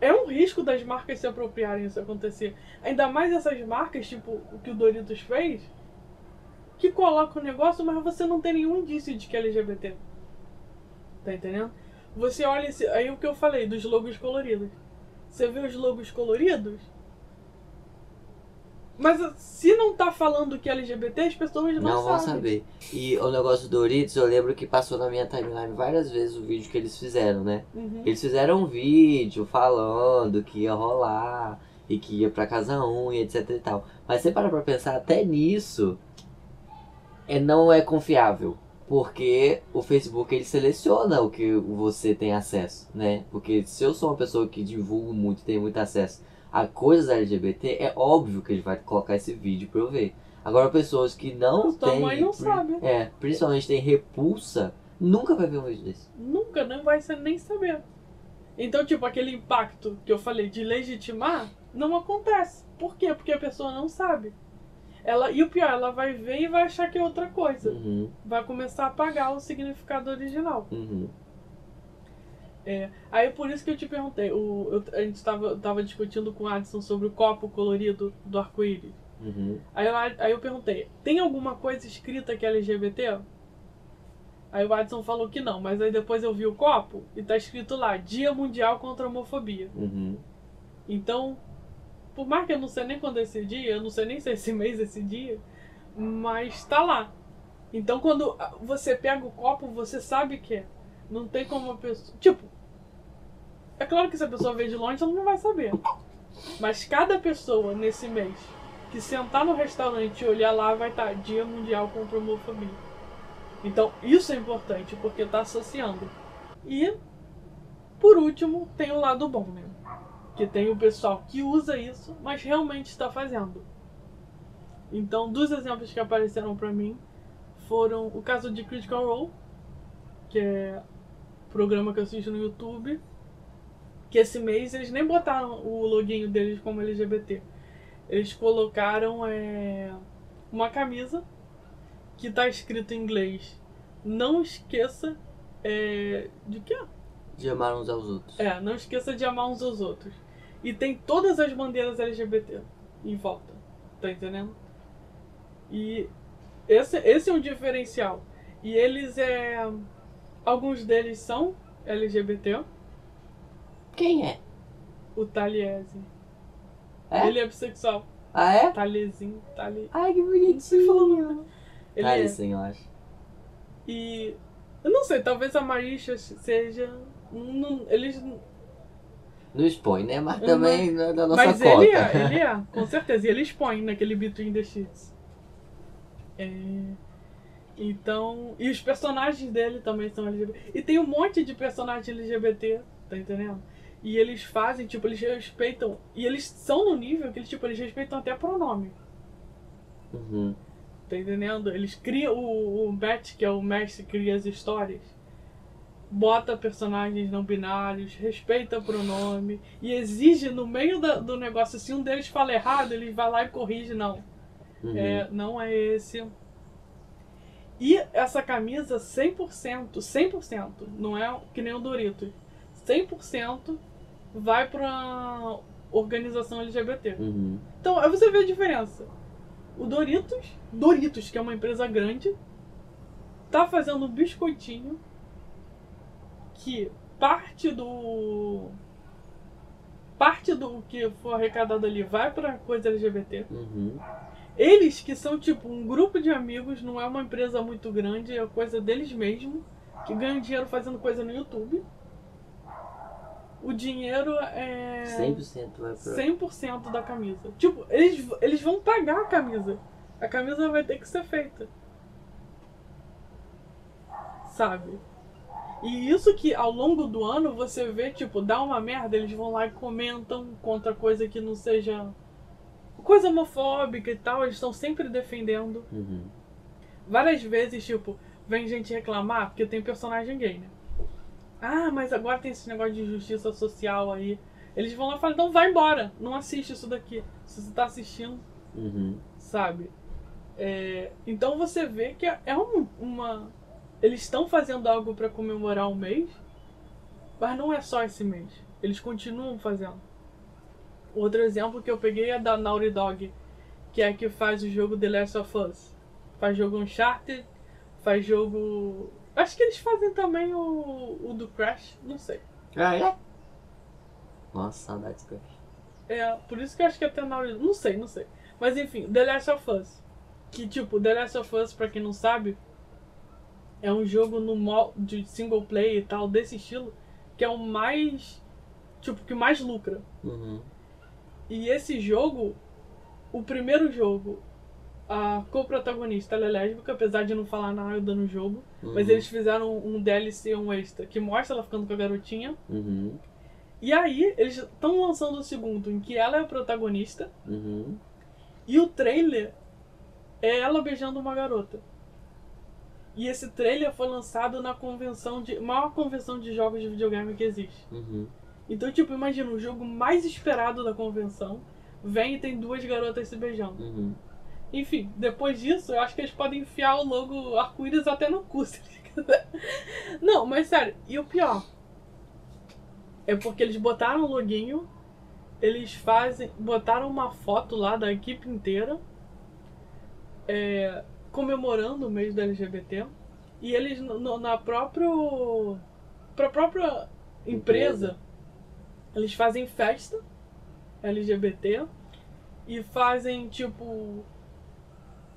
é um risco das marcas se apropriarem isso acontecer. Ainda mais essas marcas, tipo o que o Doritos fez, que coloca o negócio, mas você não tem nenhum indício de que é LGBT. Tá entendendo? Você olha esse, aí o que eu falei dos logos coloridos. Você vê os logos coloridos, mas se não tá falando que é LGBT, as pessoas não, Não vão sabem. saber. E o negócio do Doritos, eu lembro que passou na minha timeline várias vezes o vídeo que eles fizeram, né? Uhum. Eles fizeram um vídeo falando que ia rolar e que ia pra casa 1 e etc e tal. Mas você para pra pensar, até nisso é, não é confiável. Porque o Facebook ele seleciona o que você tem acesso, né? Porque se eu sou uma pessoa que divulgo muito, tem muito acesso a coisas LGBT, é óbvio que ele vai colocar esse vídeo pra eu ver. Agora, pessoas que não tua têm. mãe não sabe. É, principalmente tem repulsa, nunca vai ver um vídeo desse. Nunca, não vai ser nem saber. Então, tipo, aquele impacto que eu falei de legitimar não acontece. Por quê? Porque a pessoa não sabe. Ela, e o pior, ela vai ver e vai achar que é outra coisa. Uhum, Vai começar a apagar o significado original. uhum. É, aí por isso que eu te perguntei. O, eu- a gente tava, tava discutindo com o Adson sobre o copo colorido do arco-íris. Uhum. Aí, eu- aí eu perguntei, tem alguma coisa escrita que é LGBT? Aí o Adson falou que não, mas aí depois eu vi o copo e tá escrito lá, Dia Mundial contra a Homofobia. Uhum. Então, por mais que eu não sei nem quando é esse dia, eu não sei nem se é esse mês esse dia, mas tá lá. Então quando você pega o copo, você sabe que é. Não tem como a pessoa. Tipo, é claro que se a pessoa vê de longe, ela não vai saber. Mas cada pessoa nesse mês que sentar no restaurante e olhar lá vai estar Dia Mundial contra a Homofobia. Então isso é importante, porque tá associando. E, por último, tem o lado bom, né? Que tem o pessoal que usa isso, mas realmente está fazendo. Então, dos exemplos que apareceram pra mim foram o caso de Critical Role, que é programa que eu assisto no YouTube, que esse mês eles nem botaram o login deles como LGBT. Eles colocaram é, uma camisa que tá escrito em inglês. Não esqueça é, de quê? De amar uns aos outros. É, não esqueça de amar uns aos outros. E tem todas as bandeiras LGBT em volta. Tá entendendo? E esse, esse é um diferencial. E eles é. Alguns deles são LGBT. Quem é? O Taliese. É? Ele é bissexual. Ah, é? Taliezinho, Tali. Ai, que bonitinho. nome. Ele Ah, é. eu acho. E. Eu não sei, talvez a Marisha seja. Não, eles. Não expõe, né? Mas também não é da nossa Mas cota. ele é, ele é, com certeza. E ele expõe naquele Between the Sheets. É, Então. E os personagens dele também são LGBT. E tem um monte de personagens LGBT, tá entendendo? E eles fazem, tipo, eles respeitam. E eles são no nível que eles, tipo, eles respeitam até pronome. Uhum. Tá entendendo? Eles criam. O, o Matt, que é o mestre, cria as histórias. Bota personagens não binários, respeita pronome e exige no meio da- do negócio, se um deles fala errado, ele vai lá e corrige, não. Uhum. É, não é esse. E essa camisa 100%, 100%, não é que nem o Doritos, 100% vai pra organização LGBT. Uhum. Então, aí você vê a diferença. O Doritos, Doritos, que é uma empresa grande, tá fazendo um biscoitinho que parte do parte do que for arrecadado ali vai pra coisa LGBT. Uhum. Eles que são tipo um grupo de amigos, não é uma empresa muito grande, é coisa deles mesmo, que ganham dinheiro fazendo coisa no YouTube. O dinheiro é 100% vai pra. 100% da camisa. Tipo, eles, eles vão pagar a camisa. A camisa vai ter que ser feita. Sabe? E isso que ao longo do ano você vê, tipo, dá uma merda, eles vão lá e comentam contra coisa que não seja. Coisa homofóbica e tal, eles estão sempre defendendo. Uhum. Várias vezes, tipo, vem gente reclamar porque tem personagem gay, né? Ah, mas agora tem esse negócio de justiça social aí. Eles vão lá e falam, então vai embora, não assiste isso daqui. Se você tá assistindo, Uhum. sabe? É, então você vê que é um- uma. Eles estão fazendo algo pra comemorar o mês, mas não é só esse mês. Eles continuam fazendo. Outro exemplo que eu peguei é da Naughty Dog, que é a que faz o jogo The Last of Us. Faz jogo Uncharted, faz jogo. Acho que eles fazem também o, o do Crash, não sei. Ah, é? Nossa, saudades, Crash. É, por isso que eu acho que até na hora. Não sei, não sei. Mas enfim, The Last of Us. Que tipo, The Last of Us, pra quem não sabe, é um jogo no de single player e tal, desse estilo, que é o mais. Tipo, que mais lucra. Uhum. E esse jogo, o primeiro jogo, a co-protagonista ela é lésbica, apesar de não falar nada no jogo. Mas Uhum. eles fizeram um DLC, um extra, que mostra ela ficando com a garotinha. Uhum. E aí, eles estão lançando o segundo, em que ela é a protagonista. Uhum. E o trailer é ela beijando uma garota. E esse trailer foi lançado na convenção de. maior convenção de jogos de videogame que existe. Uhum. Então, tipo, imagina, o jogo mais esperado da convenção vem e tem duas garotas se beijando. Uhum. Enfim, depois disso, eu acho que eles podem enfiar o logo arco-íris até no cu, se eles quiserem. Não, mas sério, e o pior? É porque eles botaram o loginho, eles fazem. botaram uma foto lá da equipe inteira é, comemorando o mês da LGBT. E eles no- na próprio. pra própria empresa, eles fazem festa LGBT e fazem tipo.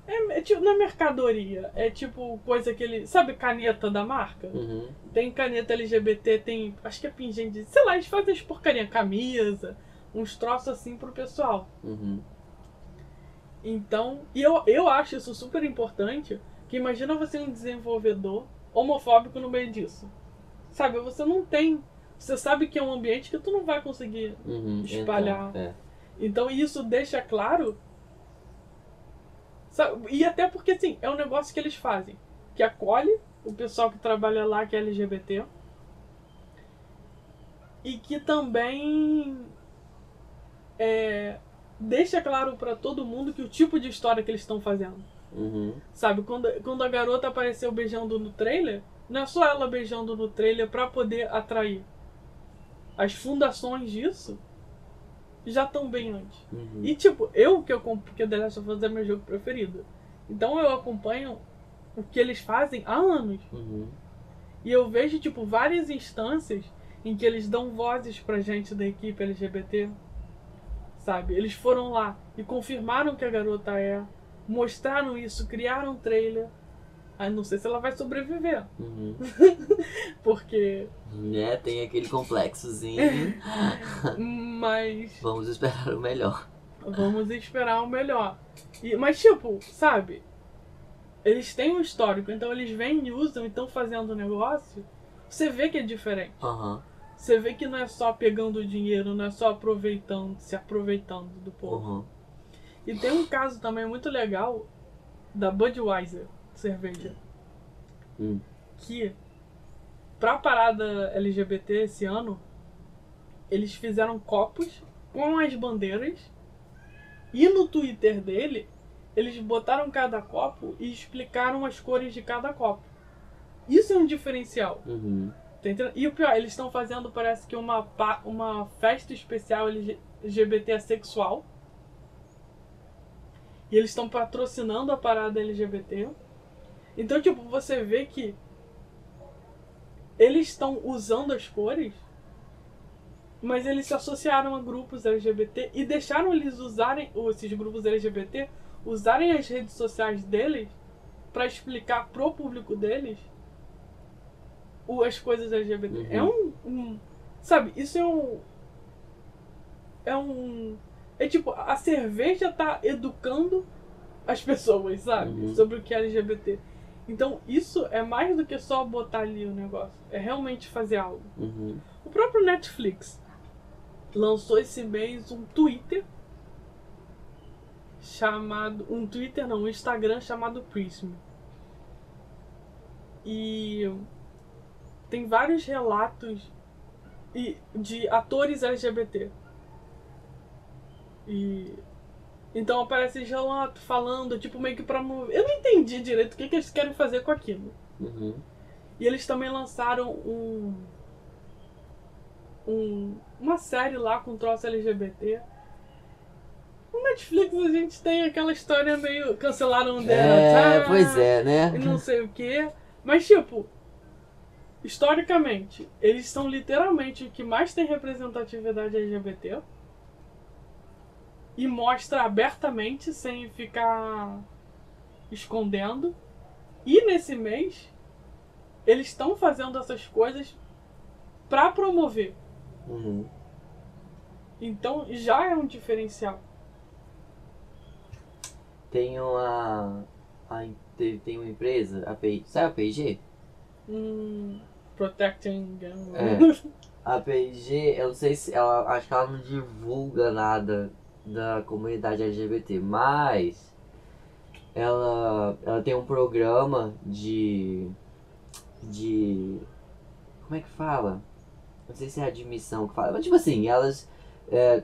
É, é tipo na mercadoria. É tipo coisa que ele. Sabe caneta da marca? Uhum. Tem caneta LGBT, tem. Acho que é pingente. Sei lá, eles fazem as porcaria, camisa, uns troços assim pro pessoal. Uhum. Então, e eu, eu acho isso super importante. Que imagina você um desenvolvedor homofóbico no meio disso. Sabe, você não tem. Você sabe que é um ambiente que tu não vai conseguir Uhum. Espalhar. Então, é. Então isso deixa claro. Sabe? E até porque, assim, é um negócio que eles fazem. Que acolhe o pessoal que trabalha lá, que é LGBT. E que também é, deixa claro pra todo mundo que o tipo de história que eles estão fazendo. Uhum. Sabe, quando, quando a garota apareceu beijando no trailer, não é só ela beijando no trailer pra poder atrair. As fundações disso já estão bem antes. Uhum. E tipo, eu que eu comp- porque The Last of Us é meu jogo preferido. Então eu acompanho o que eles fazem há anos. Uhum. E eu vejo, tipo, várias instâncias em que eles dão vozes pra gente da equipe LGBT. Sabe? Eles foram lá e confirmaram que a garota é. Mostraram isso, criaram um trailer. Aí não sei se ela vai sobreviver. Uhum. Porque. É, tem aquele complexozinho. Mas. Vamos esperar o melhor. Vamos esperar o melhor. E- mas, tipo, sabe? Eles têm um histórico, então eles vêm e usam e estão fazendo o negócio. Você vê que é diferente. Aham. Você vê que não é só pegando dinheiro, não é só aproveitando, se aproveitando do povo. Uhum. E tem um caso também muito legal da Budweiser, cerveja. Hum. Que, pra parada LGBT esse ano, eles fizeram copos com as bandeiras. E no Twitter dele, eles botaram cada copo e explicaram as cores de cada copo. Isso é um diferencial. Uhum. Tá? E o pior, eles estão fazendo, parece que uma, uma festa especial LGBT sexual. E eles estão patrocinando a parada LGBT. Então, tipo, você vê que eles estão usando as cores, mas eles se associaram a grupos LGBT e deixaram eles usarem, ou esses grupos LGBT, usarem as redes sociais deles para explicar pro público deles as coisas LGBT. Uhum. É um, um- Sabe, isso é um. É um. É tipo, a cerveja tá educando as pessoas, sabe? Uhum. Sobre o que é LGBT. Então, isso é mais do que só botar ali o negócio. É realmente fazer algo. Uhum. O próprio Netflix lançou esse mês um Twitter chamado. Um Twitter não, um Instagram chamado Prism. E tem vários relatos de atores LGBT. E. Então aparece esse relato falando, tipo, meio que pra mover. Eu não entendi direito o que, que eles querem fazer com aquilo. Uhum. E eles também lançaram um, um uma série lá com troço LGBT. No Netflix a gente tem aquela história meio cancelaram dela, É, tá? pois é, né? E não sei o que. Mas tipo, historicamente, eles são literalmente o que mais tem representatividade LGBT. E mostra abertamente, sem ficar escondendo. E nesse mês, eles estão fazendo essas coisas pra promover. Uhum. Então já é um diferencial. Tem uma. a- tem, uma empresa, a P, sabe a P&G? Hum, protecting. É. A P&G, eu não sei se ela, acho que ela não divulga nada da comunidade LGBT, mas ela, ela tem um programa de de como é que fala? Não sei se é admissão que fala, mas tipo assim, elas é,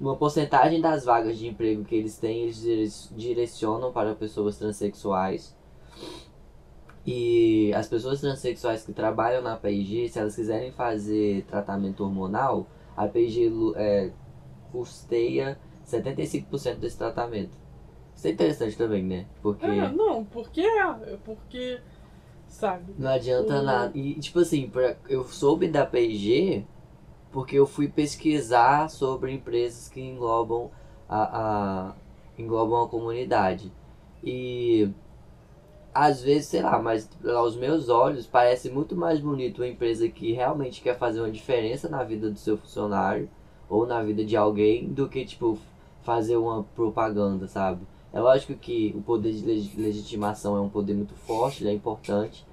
uma porcentagem das vagas de emprego que eles têm, eles dire- direcionam para pessoas transexuais. E as pessoas transexuais que trabalham na PIG, se elas quiserem fazer tratamento hormonal, a PIG é, custeia 75% desse tratamento. Isso é interessante também, né? Porque É, não, porque é. Porque, sabe? não adianta Uhum. nada. E, tipo assim, pra- eu soube da PIG porque eu fui pesquisar sobre empresas que englobam a, a englobam a comunidade. E às vezes, sei lá, mas aos meus olhos parece muito mais bonito uma empresa que realmente quer fazer uma diferença na vida do seu funcionário ou na vida de alguém do que tipo fazer uma propaganda, sabe? É lógico que o poder de leg- legitimação é um poder muito forte, ele é importante.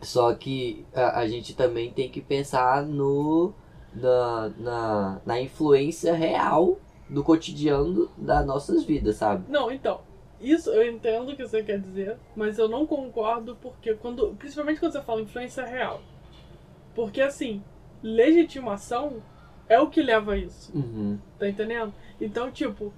Só que a, a gente também tem que pensar no na, na, na influência real do cotidiano das nossas vidas, sabe? Não, então. Isso eu entendo o que você quer dizer, mas eu não concordo porque quando. Principalmente quando você fala influência real. Porque assim, legitimação é o que leva a isso. Uhum. Tá entendendo? Então, tipo,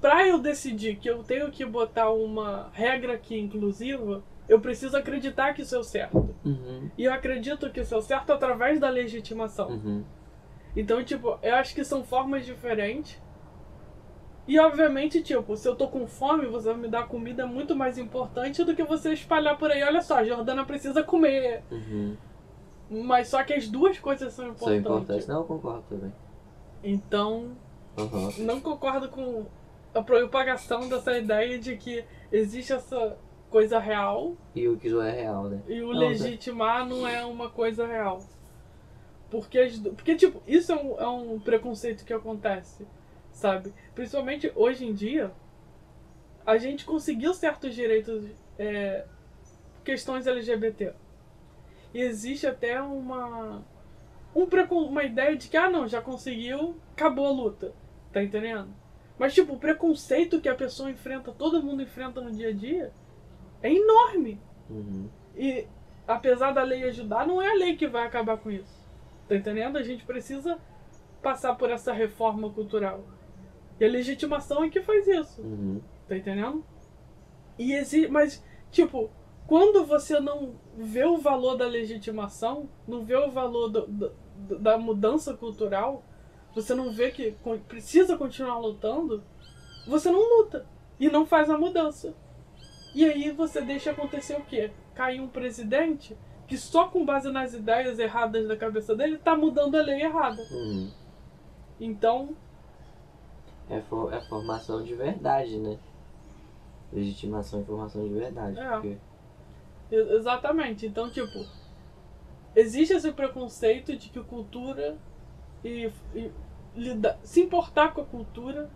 pra eu decidir que eu tenho que botar uma regra aqui inclusiva, eu preciso acreditar que isso é o certo. Uhum. E eu acredito que isso é o certo através da legitimação. Uhum. Então, tipo, eu acho que são formas diferentes. E obviamente, tipo, se eu tô com fome, você me dar comida muito mais importante do que você espalhar por aí. Olha só, a Jordana precisa comer. Uhum. Mas só que as duas coisas são São importantes. importantes. Não, eu concordo também. Então, Uhum. não concordo com a propagação dessa ideia de que existe essa coisa real E o que não é real, né? e o Não, legitimar não é uma coisa real. Porque, as porque tipo, isso é um, é um preconceito que acontece, sabe? Principalmente hoje em dia, a gente conseguiu certos direitos, é, questões LGBT. E existe até uma, um precon, uma ideia de que, ah não, já conseguiu, acabou a luta. Tá entendendo? Mas, tipo, o preconceito que a pessoa enfrenta, todo mundo enfrenta no dia a dia, é enorme. Uhum. E, apesar da lei ajudar, não é a lei que vai acabar com isso. Tá entendendo? A gente precisa passar por essa reforma cultural. E a legitimação é que faz isso. Uhum. Tá entendendo? E exi mas, tipo, quando você não vê o valor da legitimação, não vê o valor do, do, da mudança cultural, você não vê que precisa continuar lutando, você não luta e não faz a mudança. E aí você deixa acontecer o quê? Cair um presidente que só com base nas ideias erradas da cabeça dele tá mudando a lei errada. Uhum. Então, É, for, é formação de verdade, né? Legitimação e formação de verdade. É. Porque... Exatamente. Então, tipo, existe esse preconceito de que cultura e, e lida- se importar com a cultura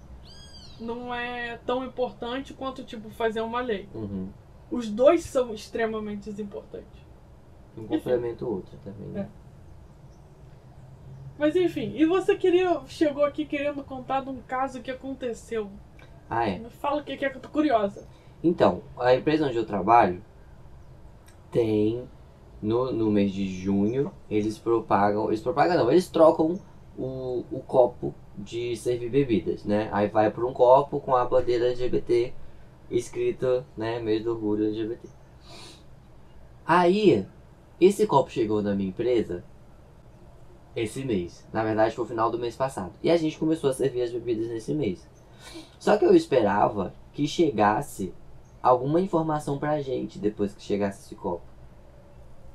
não é tão importante quanto, tipo, fazer uma lei. Uhum. Os dois são extremamente importantes. Um complementa o outro também, É. né? Mas enfim, e você queria chegou aqui querendo contar de um caso que aconteceu. Ah, é. Me fala o que que é que eu tô curiosa. Então, a empresa onde eu trabalho tem no, no mês de junho, eles propagam, eles propagam não, eles trocam o, o copo de servir bebidas, né? Aí vai por um copo com a bandeira LGBT escrita, né, mês do orgulho LGBT. Aí, esse copo chegou na minha empresa esse mês. Na verdade, foi o final do mês passado. E a gente começou a servir as bebidas nesse mês. Só que eu esperava que chegasse alguma informação pra gente depois que chegasse esse copo.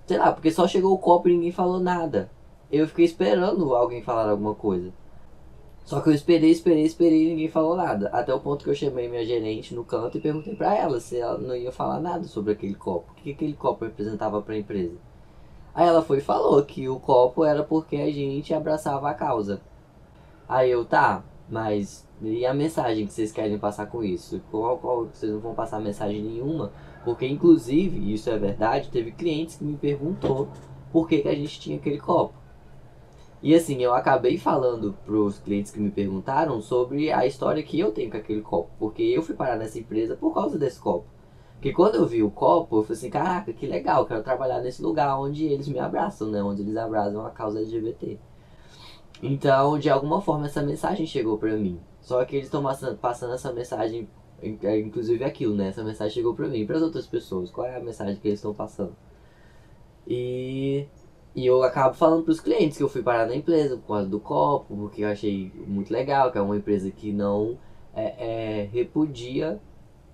Sei lá, porque só chegou o copo e ninguém falou nada. Eu fiquei esperando alguém falar alguma coisa. Só que eu esperei, esperei, esperei e ninguém falou nada. Até o ponto que eu chamei minha gerente no canto e perguntei pra ela se ela não ia falar nada sobre aquele copo. O que aquele copo representava pra empresa. Aí ela foi e falou que o copo era porque a gente abraçava a causa. Aí eu, tá, mas e a mensagem que vocês querem passar com isso? Qual, qual, vocês não vão passar mensagem nenhuma? Porque, inclusive, isso é verdade, teve clientes que me perguntou por que, que a gente tinha aquele copo. E assim, eu acabei falando pros clientes que me perguntaram sobre a história que eu tenho com aquele copo. Porque eu fui parar nessa empresa por causa desse copo. Porque quando eu vi o copo, eu falei assim, caraca, que legal, quero trabalhar nesse lugar onde eles me abraçam, né? Onde eles abraçam a causa LGBT. Então, de alguma forma, essa mensagem chegou pra mim. Só que eles estão passando, essa mensagem, é, inclusive aquilo, né? Essa mensagem chegou pra mim e pras outras pessoas. Qual é a mensagem que eles estão passando? E, e eu acabo falando pros clientes que eu fui parar na empresa por causa do copo, porque eu achei muito legal, que é uma empresa que não é, é, repudia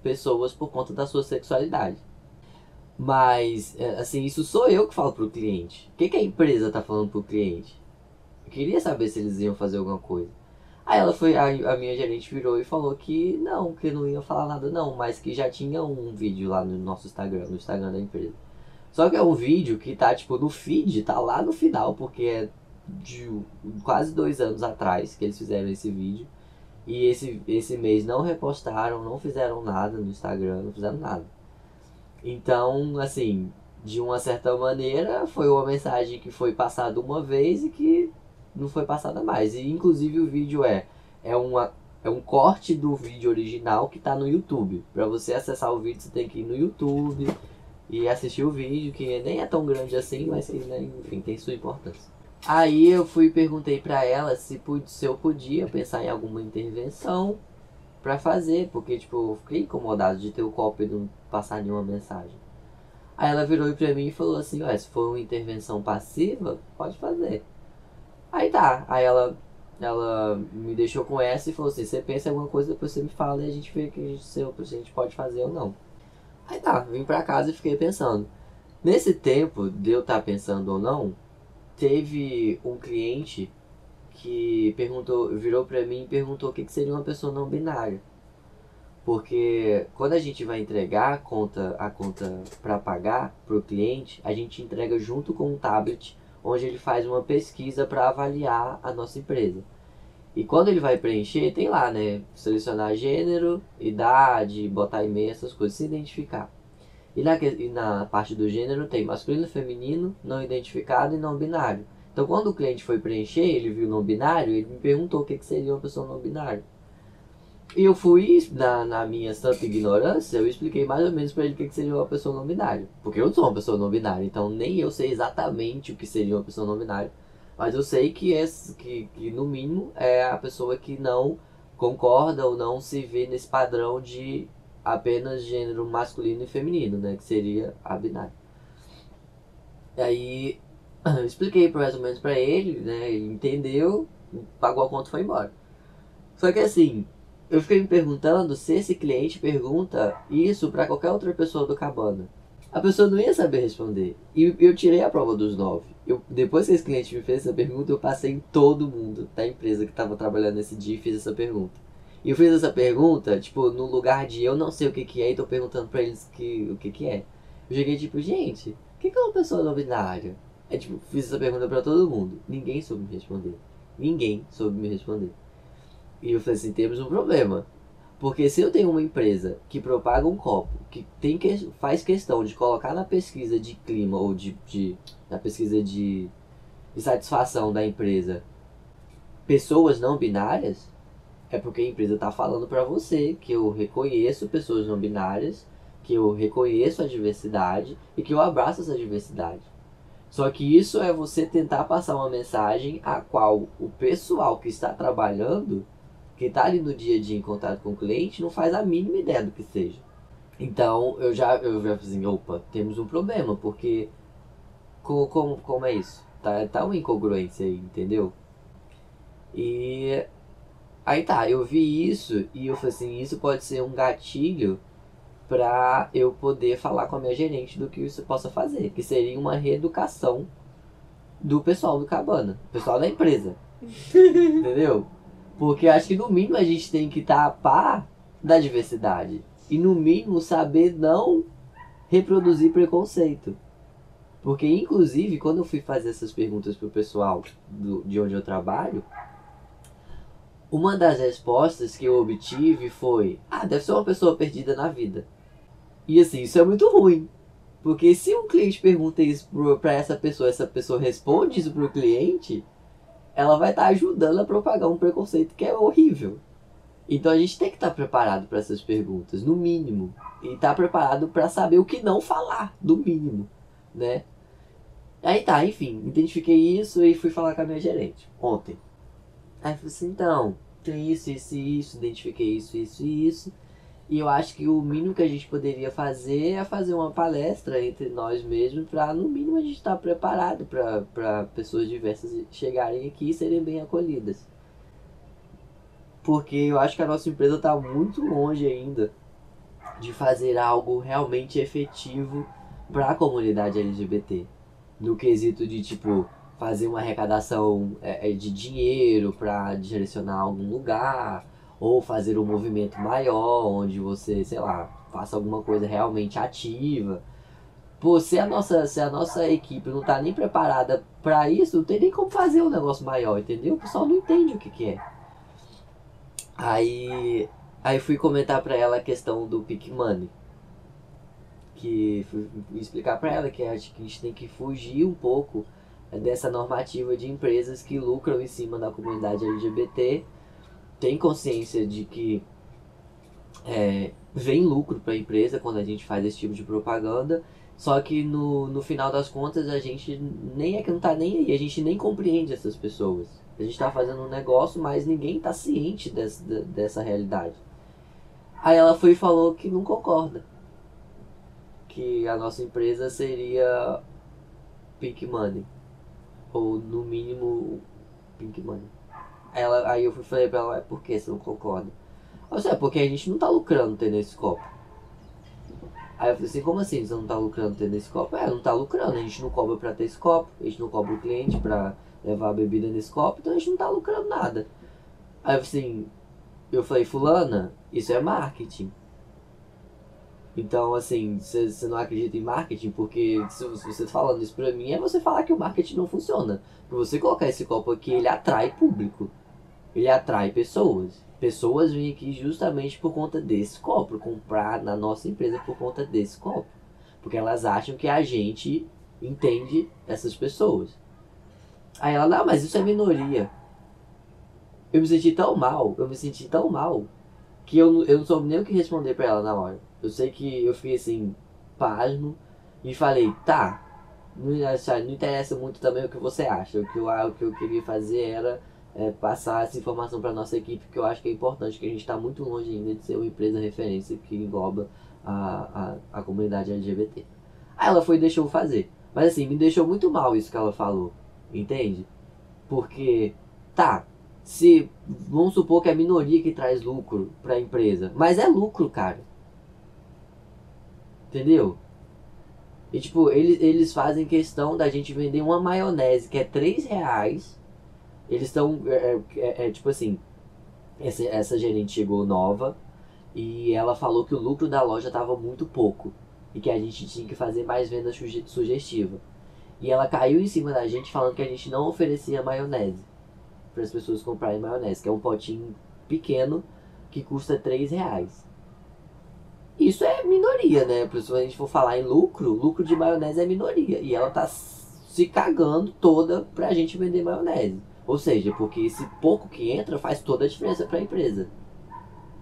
pessoas por conta da sua sexualidade. Mas, é, assim, isso sou eu que falo pro cliente. O que, que a empresa tá falando pro cliente? Queria saber se eles iam fazer alguma coisa. Aí ela foi, a, a minha gerente virou e falou que não, que não ia falar nada não, mas que já tinha um vídeo lá no nosso Instagram, no Instagram da empresa. Só que é um vídeo que tá, tipo, no feed, tá lá no final, porque é de quase dois anos atrás que eles fizeram esse vídeo. E esse, esse mês não repostaram, não fizeram nada no Instagram, não fizeram nada. Então, assim, de uma certa maneira, foi uma mensagem que foi passada uma vez e que não foi passada mais. E inclusive o vídeo é, é, uma, é um corte do vídeo original que tá no YouTube. Pra você acessar o vídeo, você tem que ir no YouTube e assistir o vídeo, que nem é tão grande assim, mas que, né, enfim, tem sua importância. Aí eu fui e perguntei pra ela se, se eu podia pensar em alguma intervenção pra fazer, porque tipo, eu fiquei incomodado de ter o copo e não passar nenhuma mensagem. Aí ela virou pra mim e falou assim, ué, se for uma intervenção passiva, pode fazer. Aí tá, aí ela, ela me deixou com essa e falou assim, você pensa em alguma coisa, depois você me fala e a gente vê o que a gente, se a gente pode fazer ou não. Aí tá, vim pra casa e fiquei pensando. Nesse tempo de eu estar pensando ou não, teve um cliente que perguntou, virou pra mim e perguntou o que, que seria uma pessoa não binária. Porque quando a gente vai entregar a conta, a conta para pagar pro cliente, a gente entrega junto com um tablet onde ele faz uma pesquisa para avaliar a nossa empresa. E quando ele vai preencher, tem lá, né? Selecionar gênero, idade, botar e-mail, essas coisas, se identificar. E na, e na parte do gênero tem masculino, feminino, não identificado e não binário. Então quando o cliente foi preencher, ele viu não binário, ele me perguntou o que, que seria uma pessoa não binária. E eu fui, na, na minha santa ignorância, eu expliquei mais ou menos pra ele o que que seria uma pessoa não binária. Porque eu sou uma pessoa não binária, então nem eu sei exatamente o que seria uma pessoa não binária. Mas eu sei que, é, que, que no mínimo é a pessoa que não concorda ou não se vê nesse padrão de apenas gênero masculino e feminino, né? Que seria a binária. E aí eu expliquei mais ou menos pra ele, né? Ele entendeu, pagou a conta e foi embora. Só que assim, eu fiquei me perguntando se esse cliente pergunta isso pra qualquer outra pessoa do Cabana. A pessoa não ia saber responder. E eu tirei a prova dos nove. Eu, depois que esse cliente me fez essa pergunta, eu passei em todo mundo da empresa que estava trabalhando nesse dia e fiz essa pergunta. E eu fiz essa pergunta, tipo, no lugar de eu não sei o que, que é e tô perguntando pra eles que, o que, que é. Eu cheguei tipo, gente, o que, que é uma pessoa não binária? É tipo, fiz essa pergunta pra todo mundo. Ninguém soube me responder. Ninguém soube me responder. E eu falei assim, temos um problema. Porque se eu tenho uma empresa que propaga um copo, que, tem que faz questão de colocar na pesquisa de clima ou de, de na pesquisa de, de satisfação da empresa pessoas não binárias, é porque a empresa está falando para você que eu reconheço pessoas não binárias, que eu reconheço a diversidade e que eu abraço essa diversidade. Só que isso é você tentar passar uma mensagem a qual o pessoal que está trabalhando quem está ali no dia a dia em contato com o cliente não faz a mínima ideia do que seja. Então eu já eu já assim, opa, temos um problema, porque como, como, como é isso? Tá, tá uma incongruência aí, entendeu? E aí tá, eu vi isso e eu falei assim, isso pode ser um gatilho para eu poder falar com a minha gerente do que isso possa fazer, que seria uma reeducação do pessoal do cabana, pessoal da empresa. entendeu? Porque acho que no mínimo a gente tem que estar tá a par da diversidade. E no mínimo saber não reproduzir preconceito. Porque inclusive quando eu fui fazer essas perguntas pro pessoal do, de onde eu trabalho, uma das respostas que eu obtive foi: Ah, deve ser uma pessoa perdida na vida. E assim, isso é muito ruim. Porque se um cliente pergunta isso para essa pessoa, essa pessoa responde isso pro cliente, ela vai estar tá ajudando a propagar um preconceito que é horrível. Então a gente tem que estar tá preparado para essas perguntas, no mínimo, e estar tá preparado para saber o que não falar, no mínimo, né? Aí tá, enfim, identifiquei isso e fui falar com a minha gerente ontem. Aí falei assim, então, tem isso, isso isso, identifiquei isso, isso e isso. E eu acho que o mínimo que a gente poderia fazer é fazer uma palestra entre nós mesmos para, no mínimo, a gente estar tá preparado para pessoas diversas chegarem aqui e serem bem acolhidas. Porque eu acho que a nossa empresa está muito longe ainda de fazer algo realmente efetivo para a comunidade LGBT. No quesito de, tipo, fazer uma arrecadação é, é de dinheiro para direcionar algum lugar ou fazer um movimento maior, onde você, sei lá, faça alguma coisa realmente ativa. Pô, se a nossa, se a nossa equipe não tá nem preparada para isso, não tem nem como fazer um negócio maior, entendeu? O pessoal não entende o que, que é. Aí, aí fui comentar para ela a questão do pick money. Que fui, explicar para ela que que a gente tem que fugir um pouco dessa normativa de empresas que lucram em cima da comunidade LGBT tem consciência de que é, vem lucro para a empresa quando a gente faz esse tipo de propaganda, só que no, no final das contas a gente nem é que não tá nem aí, a gente nem compreende essas pessoas. A gente está fazendo um negócio, mas ninguém está ciente dessa, dessa realidade. Aí ela foi e falou que não concorda. Que a nossa empresa seria Pink Money. Ou no mínimo Pink Money. Ela, aí eu falei pra ela, é por que você não concorda? Ela disse, é porque a gente não tá lucrando tendo esse copo. Aí eu falei assim, como assim você não tá lucrando tendo esse copo? É, não tá lucrando, a gente não cobra pra ter esse copo, a gente não cobra o cliente pra levar a bebida nesse copo, então a gente não tá lucrando nada. Aí eu falei assim, eu falei, fulana, isso é marketing. Então, assim, você não acredita em marketing, porque se você tá falando isso pra mim, é você falar que o marketing não funciona. Pra você colocar esse copo aqui, ele atrai público ele atrai pessoas. Pessoas vêm aqui justamente por conta desse copo, comprar na nossa empresa por conta desse copo. Porque elas acham que a gente entende essas pessoas. Aí ela, não, mas isso é minoria. Eu me senti tão mal, eu me senti tão mal, que eu, eu não soube nem o que responder pra ela na hora. Eu sei que eu fiquei assim, pasmo, e falei, tá, não, não interessa muito também o que você acha. O que eu, o que eu queria fazer era é, passar essa informação para nossa equipe, que eu acho que é importante, que a gente está muito longe ainda de ser uma empresa referência que engloba a, a, a comunidade LGBT. Aí ela foi e deixou fazer. Mas assim, me deixou muito mal isso que ela falou, entende? Porque, tá, se vamos supor que é a minoria que traz lucro para a empresa, mas é lucro, cara. Entendeu? E tipo, eles, eles fazem questão da gente vender uma maionese que é 3 reais. Eles estão. É, é, é, é, tipo assim. Essa, essa gerente chegou nova e ela falou que o lucro da loja tava muito pouco. E que a gente tinha que fazer mais venda suge sugestiva. E ela caiu em cima da gente falando que a gente não oferecia maionese. Para as pessoas comprarem maionese, que é um potinho pequeno que custa 3 reais. Isso é minoria, né? Se a gente for falar em lucro, lucro de maionese é minoria. E ela tá se cagando toda pra gente vender maionese. Ou seja, porque esse pouco que entra faz toda a diferença para a empresa.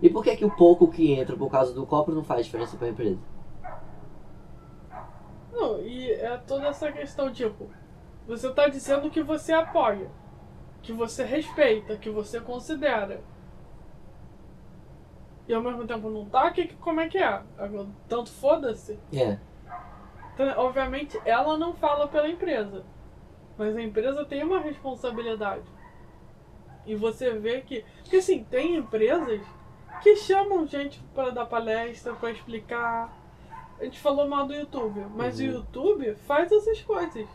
E por que, que o pouco que entra por causa do copo não faz diferença para a empresa? Não, e é toda essa questão, tipo, você tá dizendo que você apoia, que você respeita, que você considera e ao mesmo tempo não tá, que, como é que é? Tanto foda-se. É. Então, obviamente, ela não fala pela empresa. Mas a empresa tem uma responsabilidade. E você vê que. Porque assim, tem empresas que chamam gente para dar palestra, para explicar. A gente falou mal do YouTube, mas uhum. o YouTube faz essas coisas.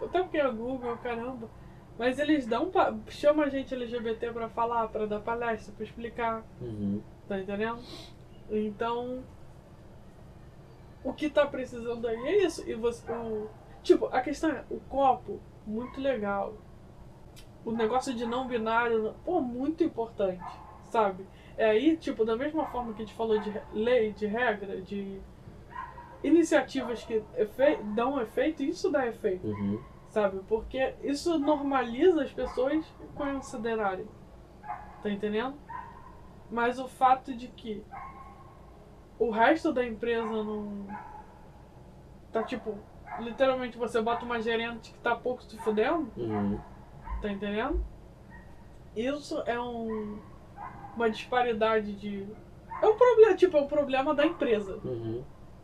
Até porque é Google, caramba. Mas eles dão. Chama a gente LGBT para falar, para dar palestra, para explicar. Uhum. Tá entendendo? Então, o que tá precisando aí é isso. E você, o, tipo, a questão é, o copo, muito legal. O negócio de não binário, pô, muito importante, sabe? É aí, tipo, da mesma forma que a gente falou de lei, de regra, de iniciativas que efe dão efeito, isso dá efeito, uhum. Sabe? Porque isso normaliza as pessoas considerarem. Tá entendendo? Mas o fato de que o resto da empresa não. Tá tipo. Literalmente você bota uma gerente que tá pouco se fudendo. Uhum. Tá entendendo? Isso é um. Uma disparidade de. É um problema, tipo, é um problema da empresa. Uhum.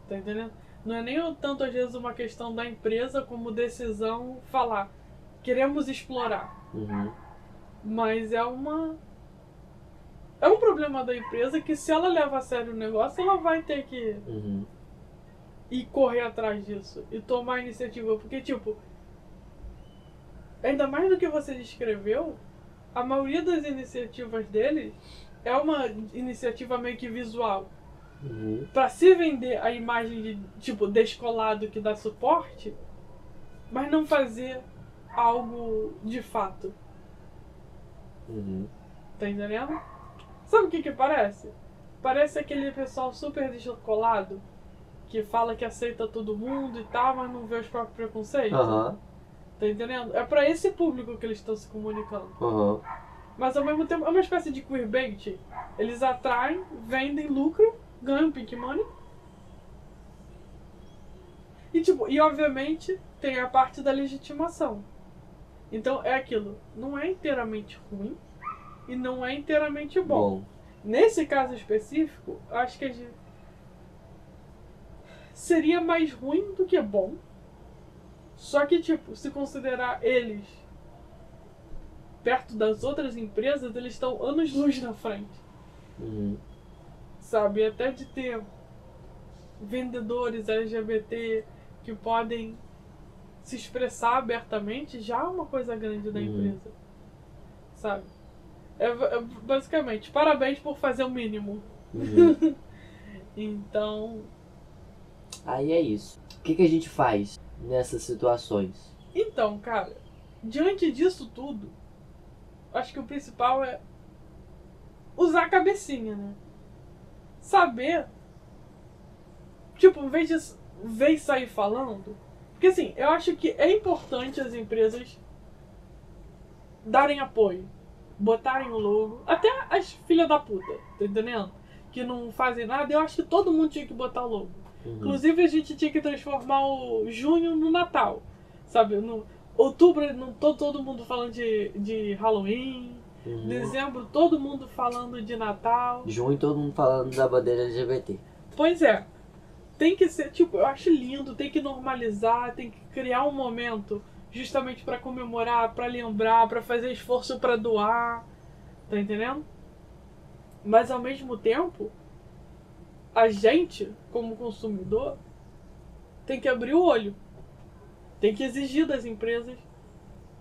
Tá entendendo? Não é nem tanto às vezes uma questão da empresa como decisão falar. Queremos explorar. Uhum. Mas é uma é um problema da empresa que se ela leva a sério o negócio, ela vai ter que uhum. ir correr atrás disso e tomar iniciativa. Porque, tipo, ainda mais do que você descreveu, a maioria das iniciativas deles é uma iniciativa meio que visual. Uhum. Pra se vender a imagem de, tipo, descolado que dá suporte, mas não fazer algo de fato. Uhum. Tá entendendo? Sabe o que que parece? Parece aquele pessoal super descolado que fala que aceita todo mundo e tal, mas não vê os próprios preconceitos. Uhum. Tá entendendo? É pra esse público que eles estão se comunicando. Uhum. Mas ao mesmo tempo é uma espécie de queerbait. Eles atraem, vendem lucro, ganham pink money. E tipo, e obviamente tem a parte da legitimação. Então é aquilo, não é inteiramente ruim, e não é inteiramente bom. bom. Nesse caso específico, acho que gente... seria mais ruim do que bom. Só que, tipo, se considerar eles perto das outras empresas, eles estão anos-luz na frente. Uhum. Sabe? Até de ter vendedores LGBT que podem se expressar abertamente já é uma coisa grande da uhum. empresa. Sabe? É, é, basicamente, parabéns por fazer o mínimo. Uhum. então. Aí é isso. O que, que a gente faz nessas situações? Então, cara, diante disso tudo, acho que o principal é usar a cabecinha, né? Saber. Tipo, em vez de vez sair falando. Porque assim, eu acho que é importante as empresas darem apoio botarem o logo. Até as filhas da puta, tá entendendo? que não fazem nada, eu acho que todo mundo tinha que botar logo. Uhum. Inclusive a gente tinha que transformar o junho no Natal. Sabe? No outubro não tô todo mundo falando de, de Halloween. Uhum. Dezembro todo mundo falando de Natal. Junho todo mundo falando da bandeira LGBT. Pois é. Tem que ser, tipo, eu acho lindo, tem que normalizar, tem que criar um momento justamente pra comemorar, pra lembrar, pra fazer esforço pra doar. Tá entendendo? Mas ao mesmo tempo, a gente, como consumidor, tem que abrir o olho. Tem que exigir das empresas.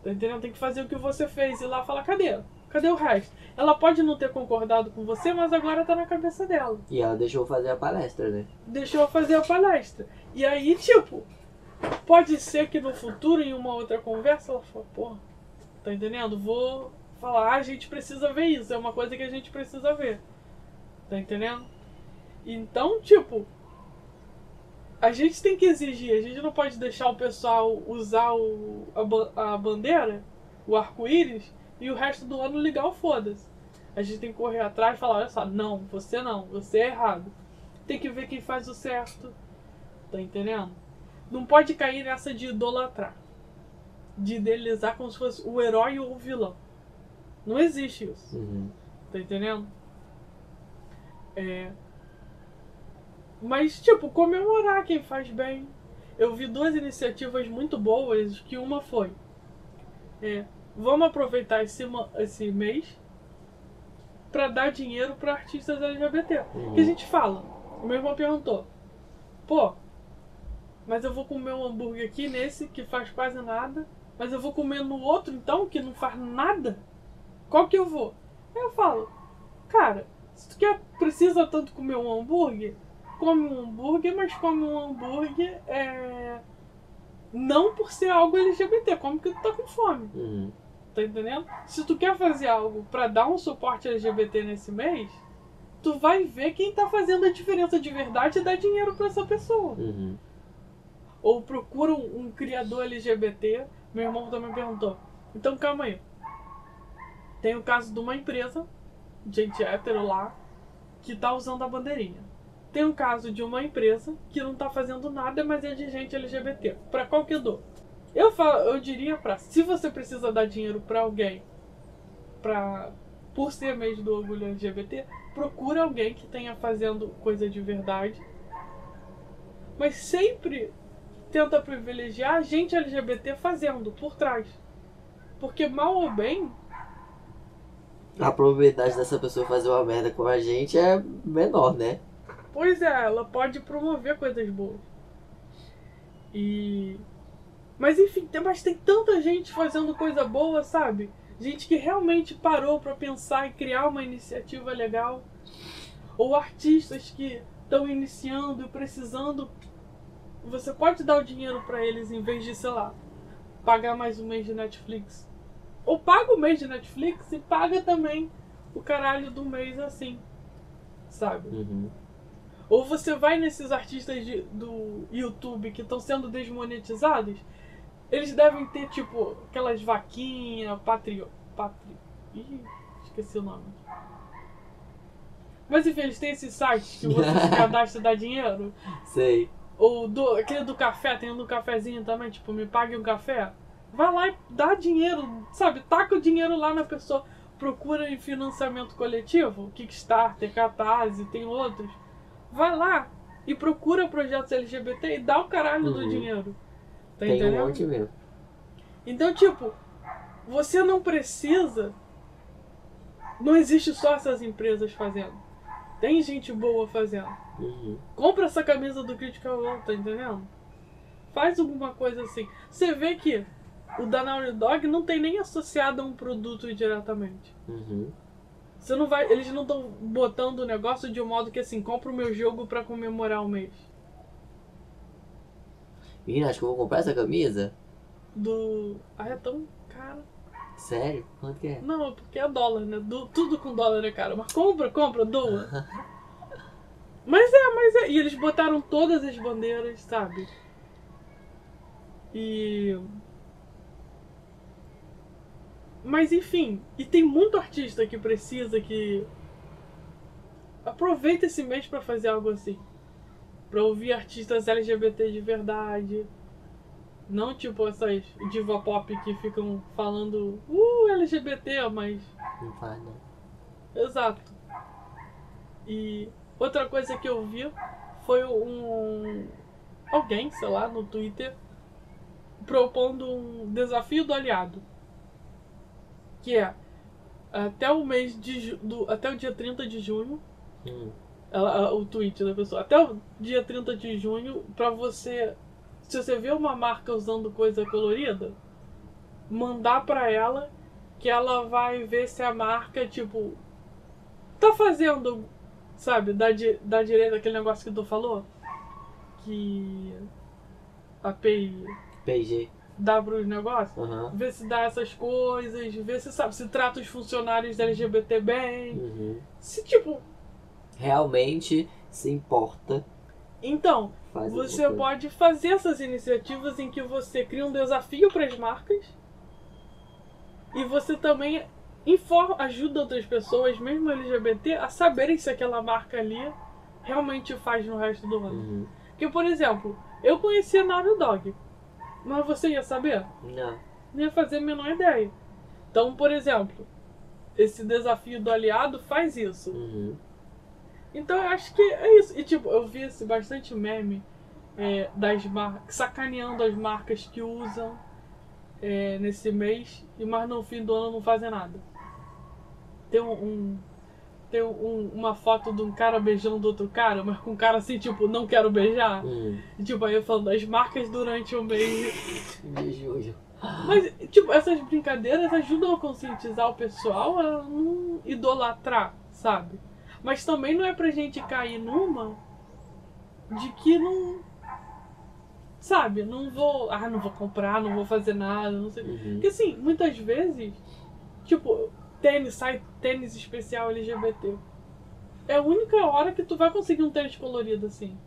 Tá entendendo? Tem que fazer o que você fez e lá falar, cadê? Cadê o resto? Ela pode não ter concordado com você, mas agora tá na cabeça dela. E ela deixou fazer a palestra, né? Deixou fazer a palestra. E aí, tipo, pode ser que no futuro, em uma outra conversa, ela fala, pô, tá entendendo? Vou falar, ah, a gente precisa ver isso, é uma coisa que a gente precisa ver. Tá entendendo? Então, tipo, a gente tem que exigir, a gente não pode deixar o pessoal usar o, a, a bandeira, o arco-íris, e o resto do ano ligar o foda-se. A gente tem que correr atrás e falar, olha só, não, você não, você é errado. Tem que ver quem faz o certo. Tá entendendo? Não pode cair nessa de idolatrar. De idealizar como se fosse o herói ou o vilão. Não existe isso. Uhum. Tá entendendo? É. Mas, tipo, comemorar quem faz bem. Eu vi duas iniciativas muito boas, que uma foi. É, vamos aproveitar esse, esse mês pra dar dinheiro pra artistas LGBT. Uhum. Que a gente fala. O meu irmão perguntou. Pô, mas eu vou comer um hambúrguer aqui nesse que faz quase nada. Mas eu vou comer no outro então que não faz nada? Qual que eu vou? Aí eu falo, cara, se tu quer, precisa tanto comer um hambúrguer, come um hambúrguer, mas come um hambúrguer é, não por ser algo LGBT, come porque tu tá com fome. Uhum. Tá entendendo? Se tu quer fazer algo pra dar um suporte LGBT nesse mês, tu vai ver quem tá fazendo a diferença de verdade e dá dinheiro pra essa pessoa. Uhum. Ou procura um, um criador LGBT. Meu irmão também perguntou. Então calma aí. Tem o caso de uma empresa, gente hétero lá, que tá usando a bandeirinha. Tem o caso de uma empresa que não tá fazendo nada, mas é de gente LGBT. Pra qual que eu falo, eu diria pra. Se você precisa dar dinheiro pra alguém, pra, por ser mês do orgulho LGBT, procura alguém que tenha fazendo coisa de verdade. Mas sempre tenta privilegiar a gente LGBT fazendo por trás. Porque mal ou bem, A probabilidade dessa pessoa fazer uma merda com a gente é menor, né? pois é, ela pode promover coisas boas. E. Mas enfim, tem, mas tem tanta gente fazendo coisa boa, sabe? Gente que realmente parou pra pensar e criar uma iniciativa legal. Ou artistas que estão iniciando e precisando. Você pode dar o dinheiro pra eles em vez de, sei lá, pagar mais um mês de Netflix. Ou paga o mês de Netflix e paga também o caralho do mês assim. Sabe? Uhum. Ou você vai nesses artistas de- do YouTube que estão sendo desmonetizados, eles devem ter, tipo, aquelas vaquinhas, patrio... patrio... Ih, esqueci o nome. Mas enfim, eles têm esses sites que você se cadastra e dá dinheiro. Sei. Ou do, aquele do café, tem um do cafezinho também, tipo, me pague um café. Vai lá e dá dinheiro, sabe? Taca o dinheiro lá na pessoa. Procura em financiamento coletivo, Kickstarter, Catarse, tem outros. Vai lá e procura projetos LGBT e dá o caralho do Uhum. dinheiro. Tá Tem um entendendo? monte mesmo. Então, tipo, você não precisa. Não existe só essas empresas fazendo. Tem gente boa fazendo. Uhum. Compra essa camisa do Critical Role, tá entendendo? Faz alguma coisa assim. Você vê que o da Naughty Dog não tem nem associado a um produto diretamente. Uhum. Você não vai, eles não estão botando o negócio de um modo que assim, compra o meu jogo pra comemorar o mês. Menina, acho que eu vou comprar essa camisa. Do. Ah, é tão caro. Sério? Quanto que é? Não, é porque é dólar, né? Do- tudo com dólar é caro. Mas compra, compra, doa. Mas é, mas é. E eles botaram todas as bandeiras, sabe? E. Mas enfim, e tem muito artista que precisa que. aproveita esse mês pra fazer algo assim. Pra ouvir artistas LGBT de verdade. Não tipo essas diva pop que ficam falando uh, LGBT, mas. Não faz, não. Exato. E outra coisa que eu vi foi um. Alguém, sei lá, no Twitter propondo um desafio do aliado. Que é até o mês de do, até o dia 30 de junho, Hum. Ela- o tweet da pessoa, até o dia 30 de junho, pra você, se você vê uma marca usando coisa colorida, mandar pra ela que ela vai ver se a marca, tipo, tá fazendo, sabe, da, da direita aquele negócio que tu falou, que a API PG. dá pros negócios. Aham. Ver se dá essas coisas, ver se sabe, se trata os funcionários LGBT bem. Uhum. Se tipo. Realmente se importa. Então, você pode fazer essas iniciativas em que você cria um desafio para as marcas e você também informa, ajuda outras pessoas, mesmo LGBT, a saberem se aquela marca ali realmente faz no resto do ano. Uhum. Porque, por exemplo, eu conhecia Naughty Dog, mas você ia saber? Não. não ia fazer a menor ideia. Então, por exemplo, esse desafio do aliado faz isso. Uhum. Então eu acho que é isso. E tipo, eu vi esse bastante meme é, das marcas, sacaneando as marcas que usam é, nesse mês, e mas no fim do ano não fazem nada. Tem um. um- tem um- uma foto de um cara beijando outro cara, mas com um cara assim, tipo, não quero beijar. Hum. E, tipo, aí eu falando, as marcas durante o mês julho. Mas, tipo, essas brincadeiras ajudam a conscientizar o pessoal a não idolatrar, sabe? Mas também não é pra gente cair numa de que não. Sabe? Não vou. Ah, não vou comprar, não vou fazer nada, não sei. Uhum. Porque assim, muitas vezes, tipo, tênis, sai tênis especial LGBT. É a única hora que tu vai conseguir um tênis colorido assim.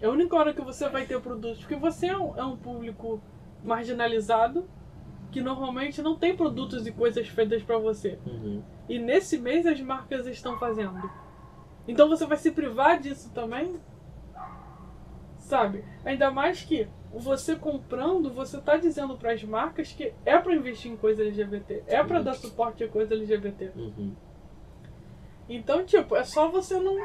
É a única hora que você vai ter produtos. Porque você é um, é um público marginalizado que normalmente não tem produtos e coisas feitas pra você. Uhum. E nesse mês as marcas estão fazendo. Então você vai se privar disso também? Sabe? Ainda mais que você comprando, você tá dizendo para as marcas que é pra investir em coisa LGBT, é pra Sim. dar suporte a coisa LGBT. Uhum. Então, tipo, é só você não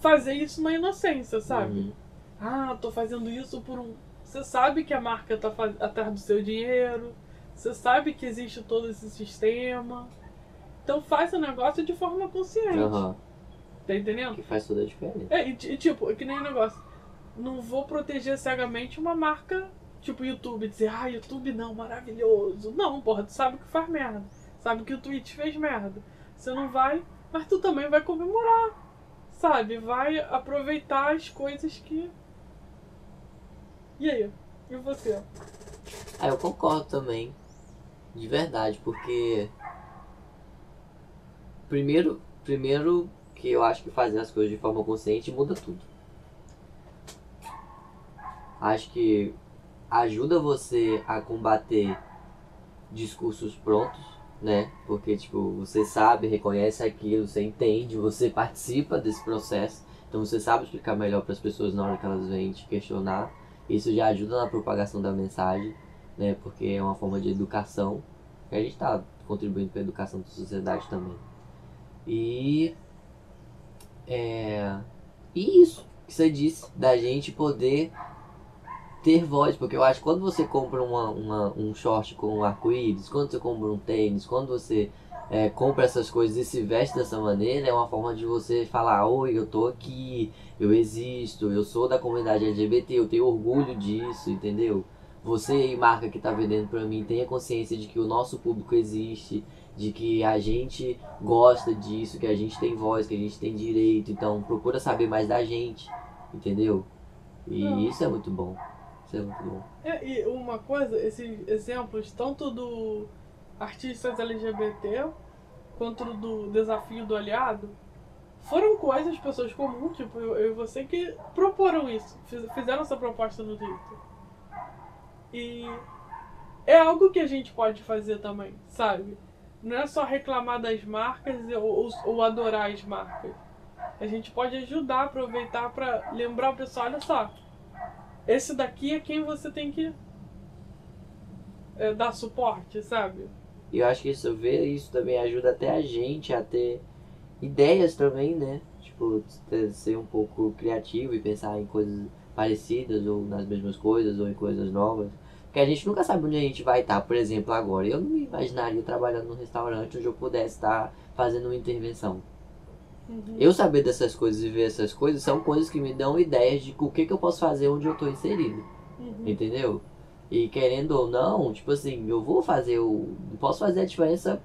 fazer isso na inocência, sabe? Uhum. Ah, tô fazendo isso por um. Você sabe que a marca tá faz... atrás do seu dinheiro. Você sabe que existe todo esse sistema. Então faz o negócio de forma consciente. Aham. Tá entendendo? Que faz toda a diferença. É, e, ti- tipo, é que nem o negócio. Não vou proteger cegamente uma marca, tipo YouTube, dizer, ah, YouTube não, maravilhoso. Não, porra, tu sabe que faz merda. Sabe que o Twitch fez merda. Você não vai, mas tu também vai comemorar. Sabe? Vai aproveitar as coisas que. E aí? E você? Ah, eu concordo também. De verdade, porque. Primeiro, primeiro que eu acho que fazer as coisas de forma consciente muda tudo. Acho que ajuda você a combater discursos prontos, né? Porque, tipo, você sabe, reconhece aquilo, você entende, você participa desse processo. Então você sabe explicar melhor para as pessoas na hora que elas vêm te questionar. Isso já ajuda na propagação da mensagem, né? Porque é uma forma de educação. Que a gente está contribuindo para a educação da sociedade também. E. É. E isso que você disse, da gente poder ter voz, porque eu acho que quando você compra uma, uma- um short com um arco-íris, quando você compra um tênis, quando você é, compra essas coisas e se veste dessa maneira, é uma forma de você falar, oi, eu tô aqui, eu existo, eu sou da comunidade LGBT, eu tenho orgulho disso, entendeu? Você aí, marca que tá vendendo pra mim, tenha consciência de que o nosso público existe, de que a gente gosta disso, que a gente tem voz, que a gente tem direito, então procura saber mais da gente, entendeu? E Não. isso é muito bom. Isso é muito bom. É, e uma coisa, esses exemplos, tanto do artistas LGBT quanto do desafio do aliado, foram coisas, pessoas comuns, tipo eu, e você, que proporam isso, fiz- fizeram essa proposta no Twitter. E é algo que a gente pode fazer também, sabe? Não é só reclamar das marcas ou, ou, adorar as marcas. A gente pode ajudar, aproveitar para lembrar o pessoal, olha só, esse daqui é quem você tem que é, dar suporte, sabe? E eu acho que isso ver isso também ajuda até a gente a ter ideias também, né? Tipo, ser um pouco criativo e pensar em coisas parecidas ou nas mesmas coisas ou em coisas novas. Porque a gente nunca sabe onde a gente vai estar, por exemplo, agora. Eu não me imaginaria trabalhando num restaurante onde eu pudesse estar fazendo uma intervenção. Uhum. Eu saber dessas coisas e ver essas coisas são coisas que me dão ideias de o que, que eu posso fazer onde eu estou inserido. Uhum. Entendeu? E querendo ou não, tipo assim, eu vou fazer o. Posso fazer a diferença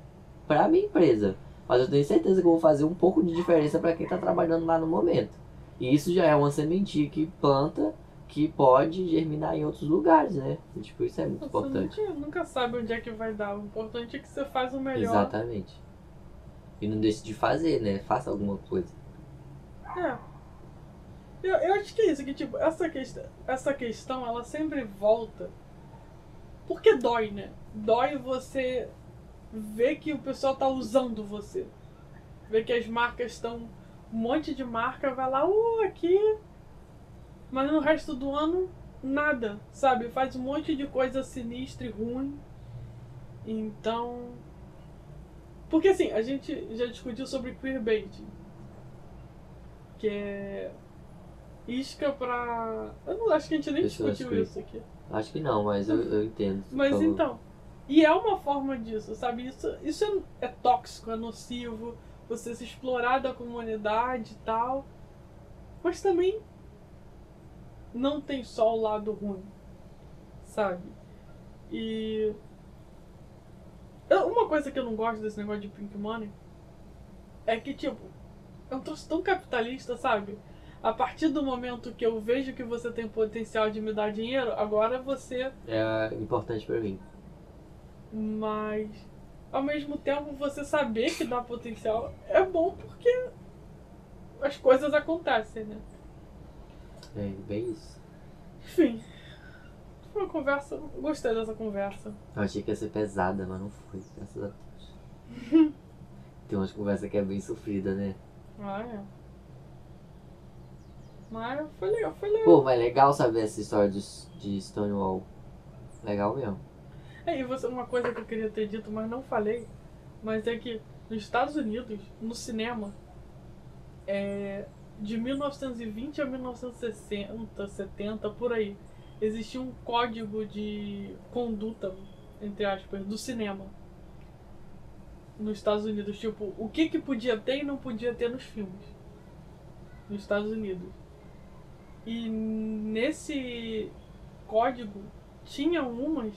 pra minha empresa. Mas eu tenho certeza que eu vou fazer um pouco de diferença para quem tá trabalhando lá no momento. E isso já é uma sementinha que planta que pode germinar em outros lugares, né? E, tipo, isso é muito você importante. Nunca, nunca sabe onde é que vai dar. O importante é que você faz o melhor. Exatamente. E não deixe de fazer, né? Faça alguma coisa. É. Eu, eu acho que é isso, que tipo, essa questão, essa questão, ela sempre volta porque dói, né? Dói você ver que o pessoal tá usando você. Ver que as marcas estão. Um monte de marca vai lá, uh, aqui. Mas no resto do ano, nada, sabe? Faz um monte de coisa sinistra e ruim. Então. Porque assim, a gente já discutiu sobre queerbaiting. Que é. Isca pra. Eu não acho que a gente nem Pessoas discutiu isso aqui. Acho que não, mas eu, eu entendo. Mas então. E é uma forma disso, sabe? Isso, isso é, é tóxico, é nocivo, você se explorar da comunidade e tal. Mas também não tem só o lado ruim, sabe? E. Uma coisa que eu não gosto desse negócio de Pink Money é que, tipo, é um troço tão capitalista, sabe? a partir do momento que eu vejo que você tem potencial de me dar dinheiro, agora você. É importante para mim. Mas ao mesmo tempo você saber que dá potencial é bom porque as coisas acontecem, né? É, bem isso. Enfim. Foi uma conversa. Gostei dessa conversa. Eu achei que ia ser pesada, mas não foi, graças a Deus. Tem umas conversas que é bem sofrida, né? Ah, é. Mas foi legal, foi legal. Pô, mas legal saber essa história de, de Stonewall. Legal mesmo. É, e você, uma coisa que eu queria ter dito, mas não falei, mas é que nos Estados Unidos, no cinema, é, de 1920 a 1960, 70, por aí, existia um código de conduta, entre aspas, do cinema. Nos Estados Unidos, tipo, o que que podia ter e não podia ter nos filmes. Nos Estados Unidos. E nesse código tinha umas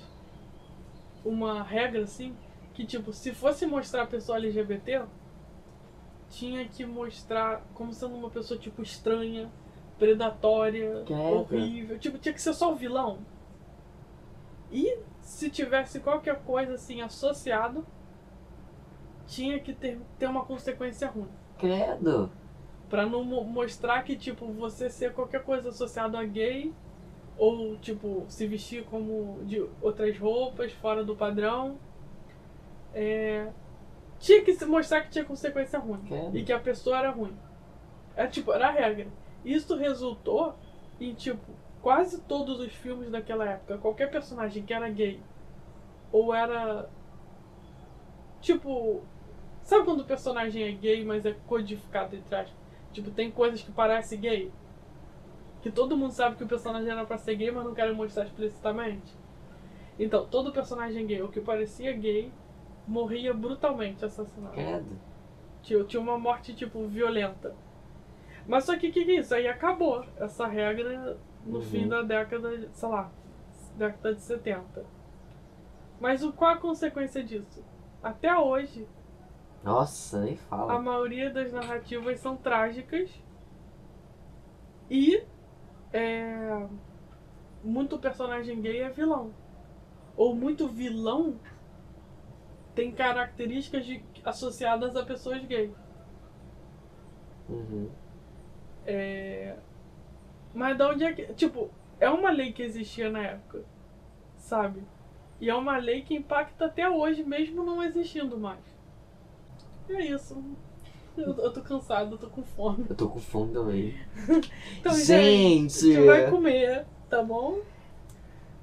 uma regra assim que tipo, se fosse mostrar a pessoa LGBT, tinha que mostrar como sendo uma pessoa tipo estranha, predatória, horrível, tipo, tinha que ser só o vilão. E se tivesse qualquer coisa assim associado, tinha que ter, ter uma consequência ruim. Credo. Pra não mostrar que, tipo, você ser qualquer coisa associado a gay, ou, tipo, se vestir como de outras roupas, fora do padrão, é... tinha que se mostrar que tinha consequência ruim. E que a pessoa era ruim. É, tipo, era a regra. Isso resultou em, tipo, quase todos os filmes daquela época, qualquer personagem que era gay, ou era. Tipo. Sabe quando o personagem é gay, mas é codificado entre aspas? Tipo, tem coisas que parecem gay. Que todo mundo sabe que o personagem era pra ser gay, mas não querem mostrar explicitamente. Então, todo personagem gay, o que parecia gay, morria brutalmente assassinado. Credo. Tinha, tinha uma morte, tipo, violenta. Mas só que o que, que é isso? Aí acabou essa regra no uhum. fim da década, sei lá, década de 70. Mas o, qual a consequência disso? Até hoje, nossa, nem fala. A maioria das narrativas são trágicas. E é, muito personagem gay é vilão. Ou muito vilão tem características de, associadas a pessoas gays. Uhum. É, mas da onde é que. Tipo, é uma lei que existia na época. Sabe? E é uma lei que impacta até hoje, mesmo não existindo mais. É isso. Eu, eu tô cansado, eu tô com fome. Eu tô com fome também. Então, gente, Gente! a gente vai comer, tá bom?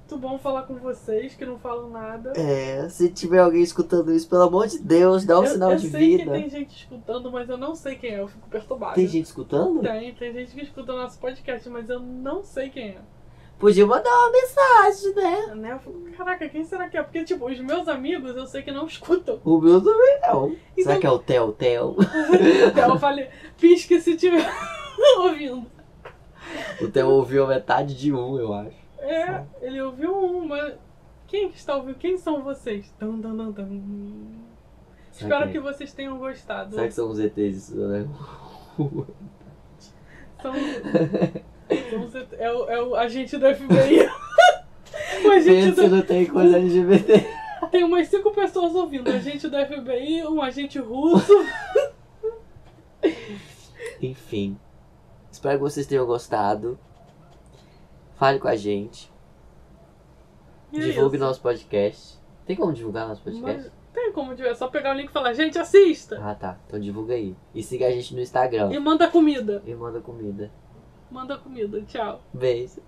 Muito bom falar com vocês que não falam nada. É, se tiver alguém escutando isso, pelo amor de Deus, dá um eu, sinal eu de sei vida. que tem gente escutando, mas eu não sei quem é, eu fico perturbada. Tem gente escutando? Tem, tem gente que escuta o nosso podcast, mas eu não sei quem é. Podia mandar uma mensagem, né? Né? Eu fico, Caraca, quem será que é? Porque, tipo, os meus amigos eu sei que não escutam. O meu também não. Será Então- que é o Tel Tel? Então eu falei, pisque se tiver ouvindo. O Theo ouviu a metade de um, eu acho. É, ele ouviu um, mas quem que está ouvindo? Quem são vocês? Tum, tum, tum. Será Espero que, que vocês tenham gostado. será que são os ETs isso, né? São, são os- é, o, é o agente do FBI. o agente Pensa do, não tem coisa LGBT. tem umas cinco pessoas ouvindo. Agente do FBI, um agente russo. Enfim. Espero que vocês tenham gostado. Fale com a gente. E é Divulgue isso. nosso podcast. Tem como divulgar nosso podcast? Mas tem como tiver, é só pegar o link e falar, gente, assista! Ah, tá. Então divulga aí. E siga a gente no Instagram. E manda comida. E manda comida. Manda comida, tchau. Beijo.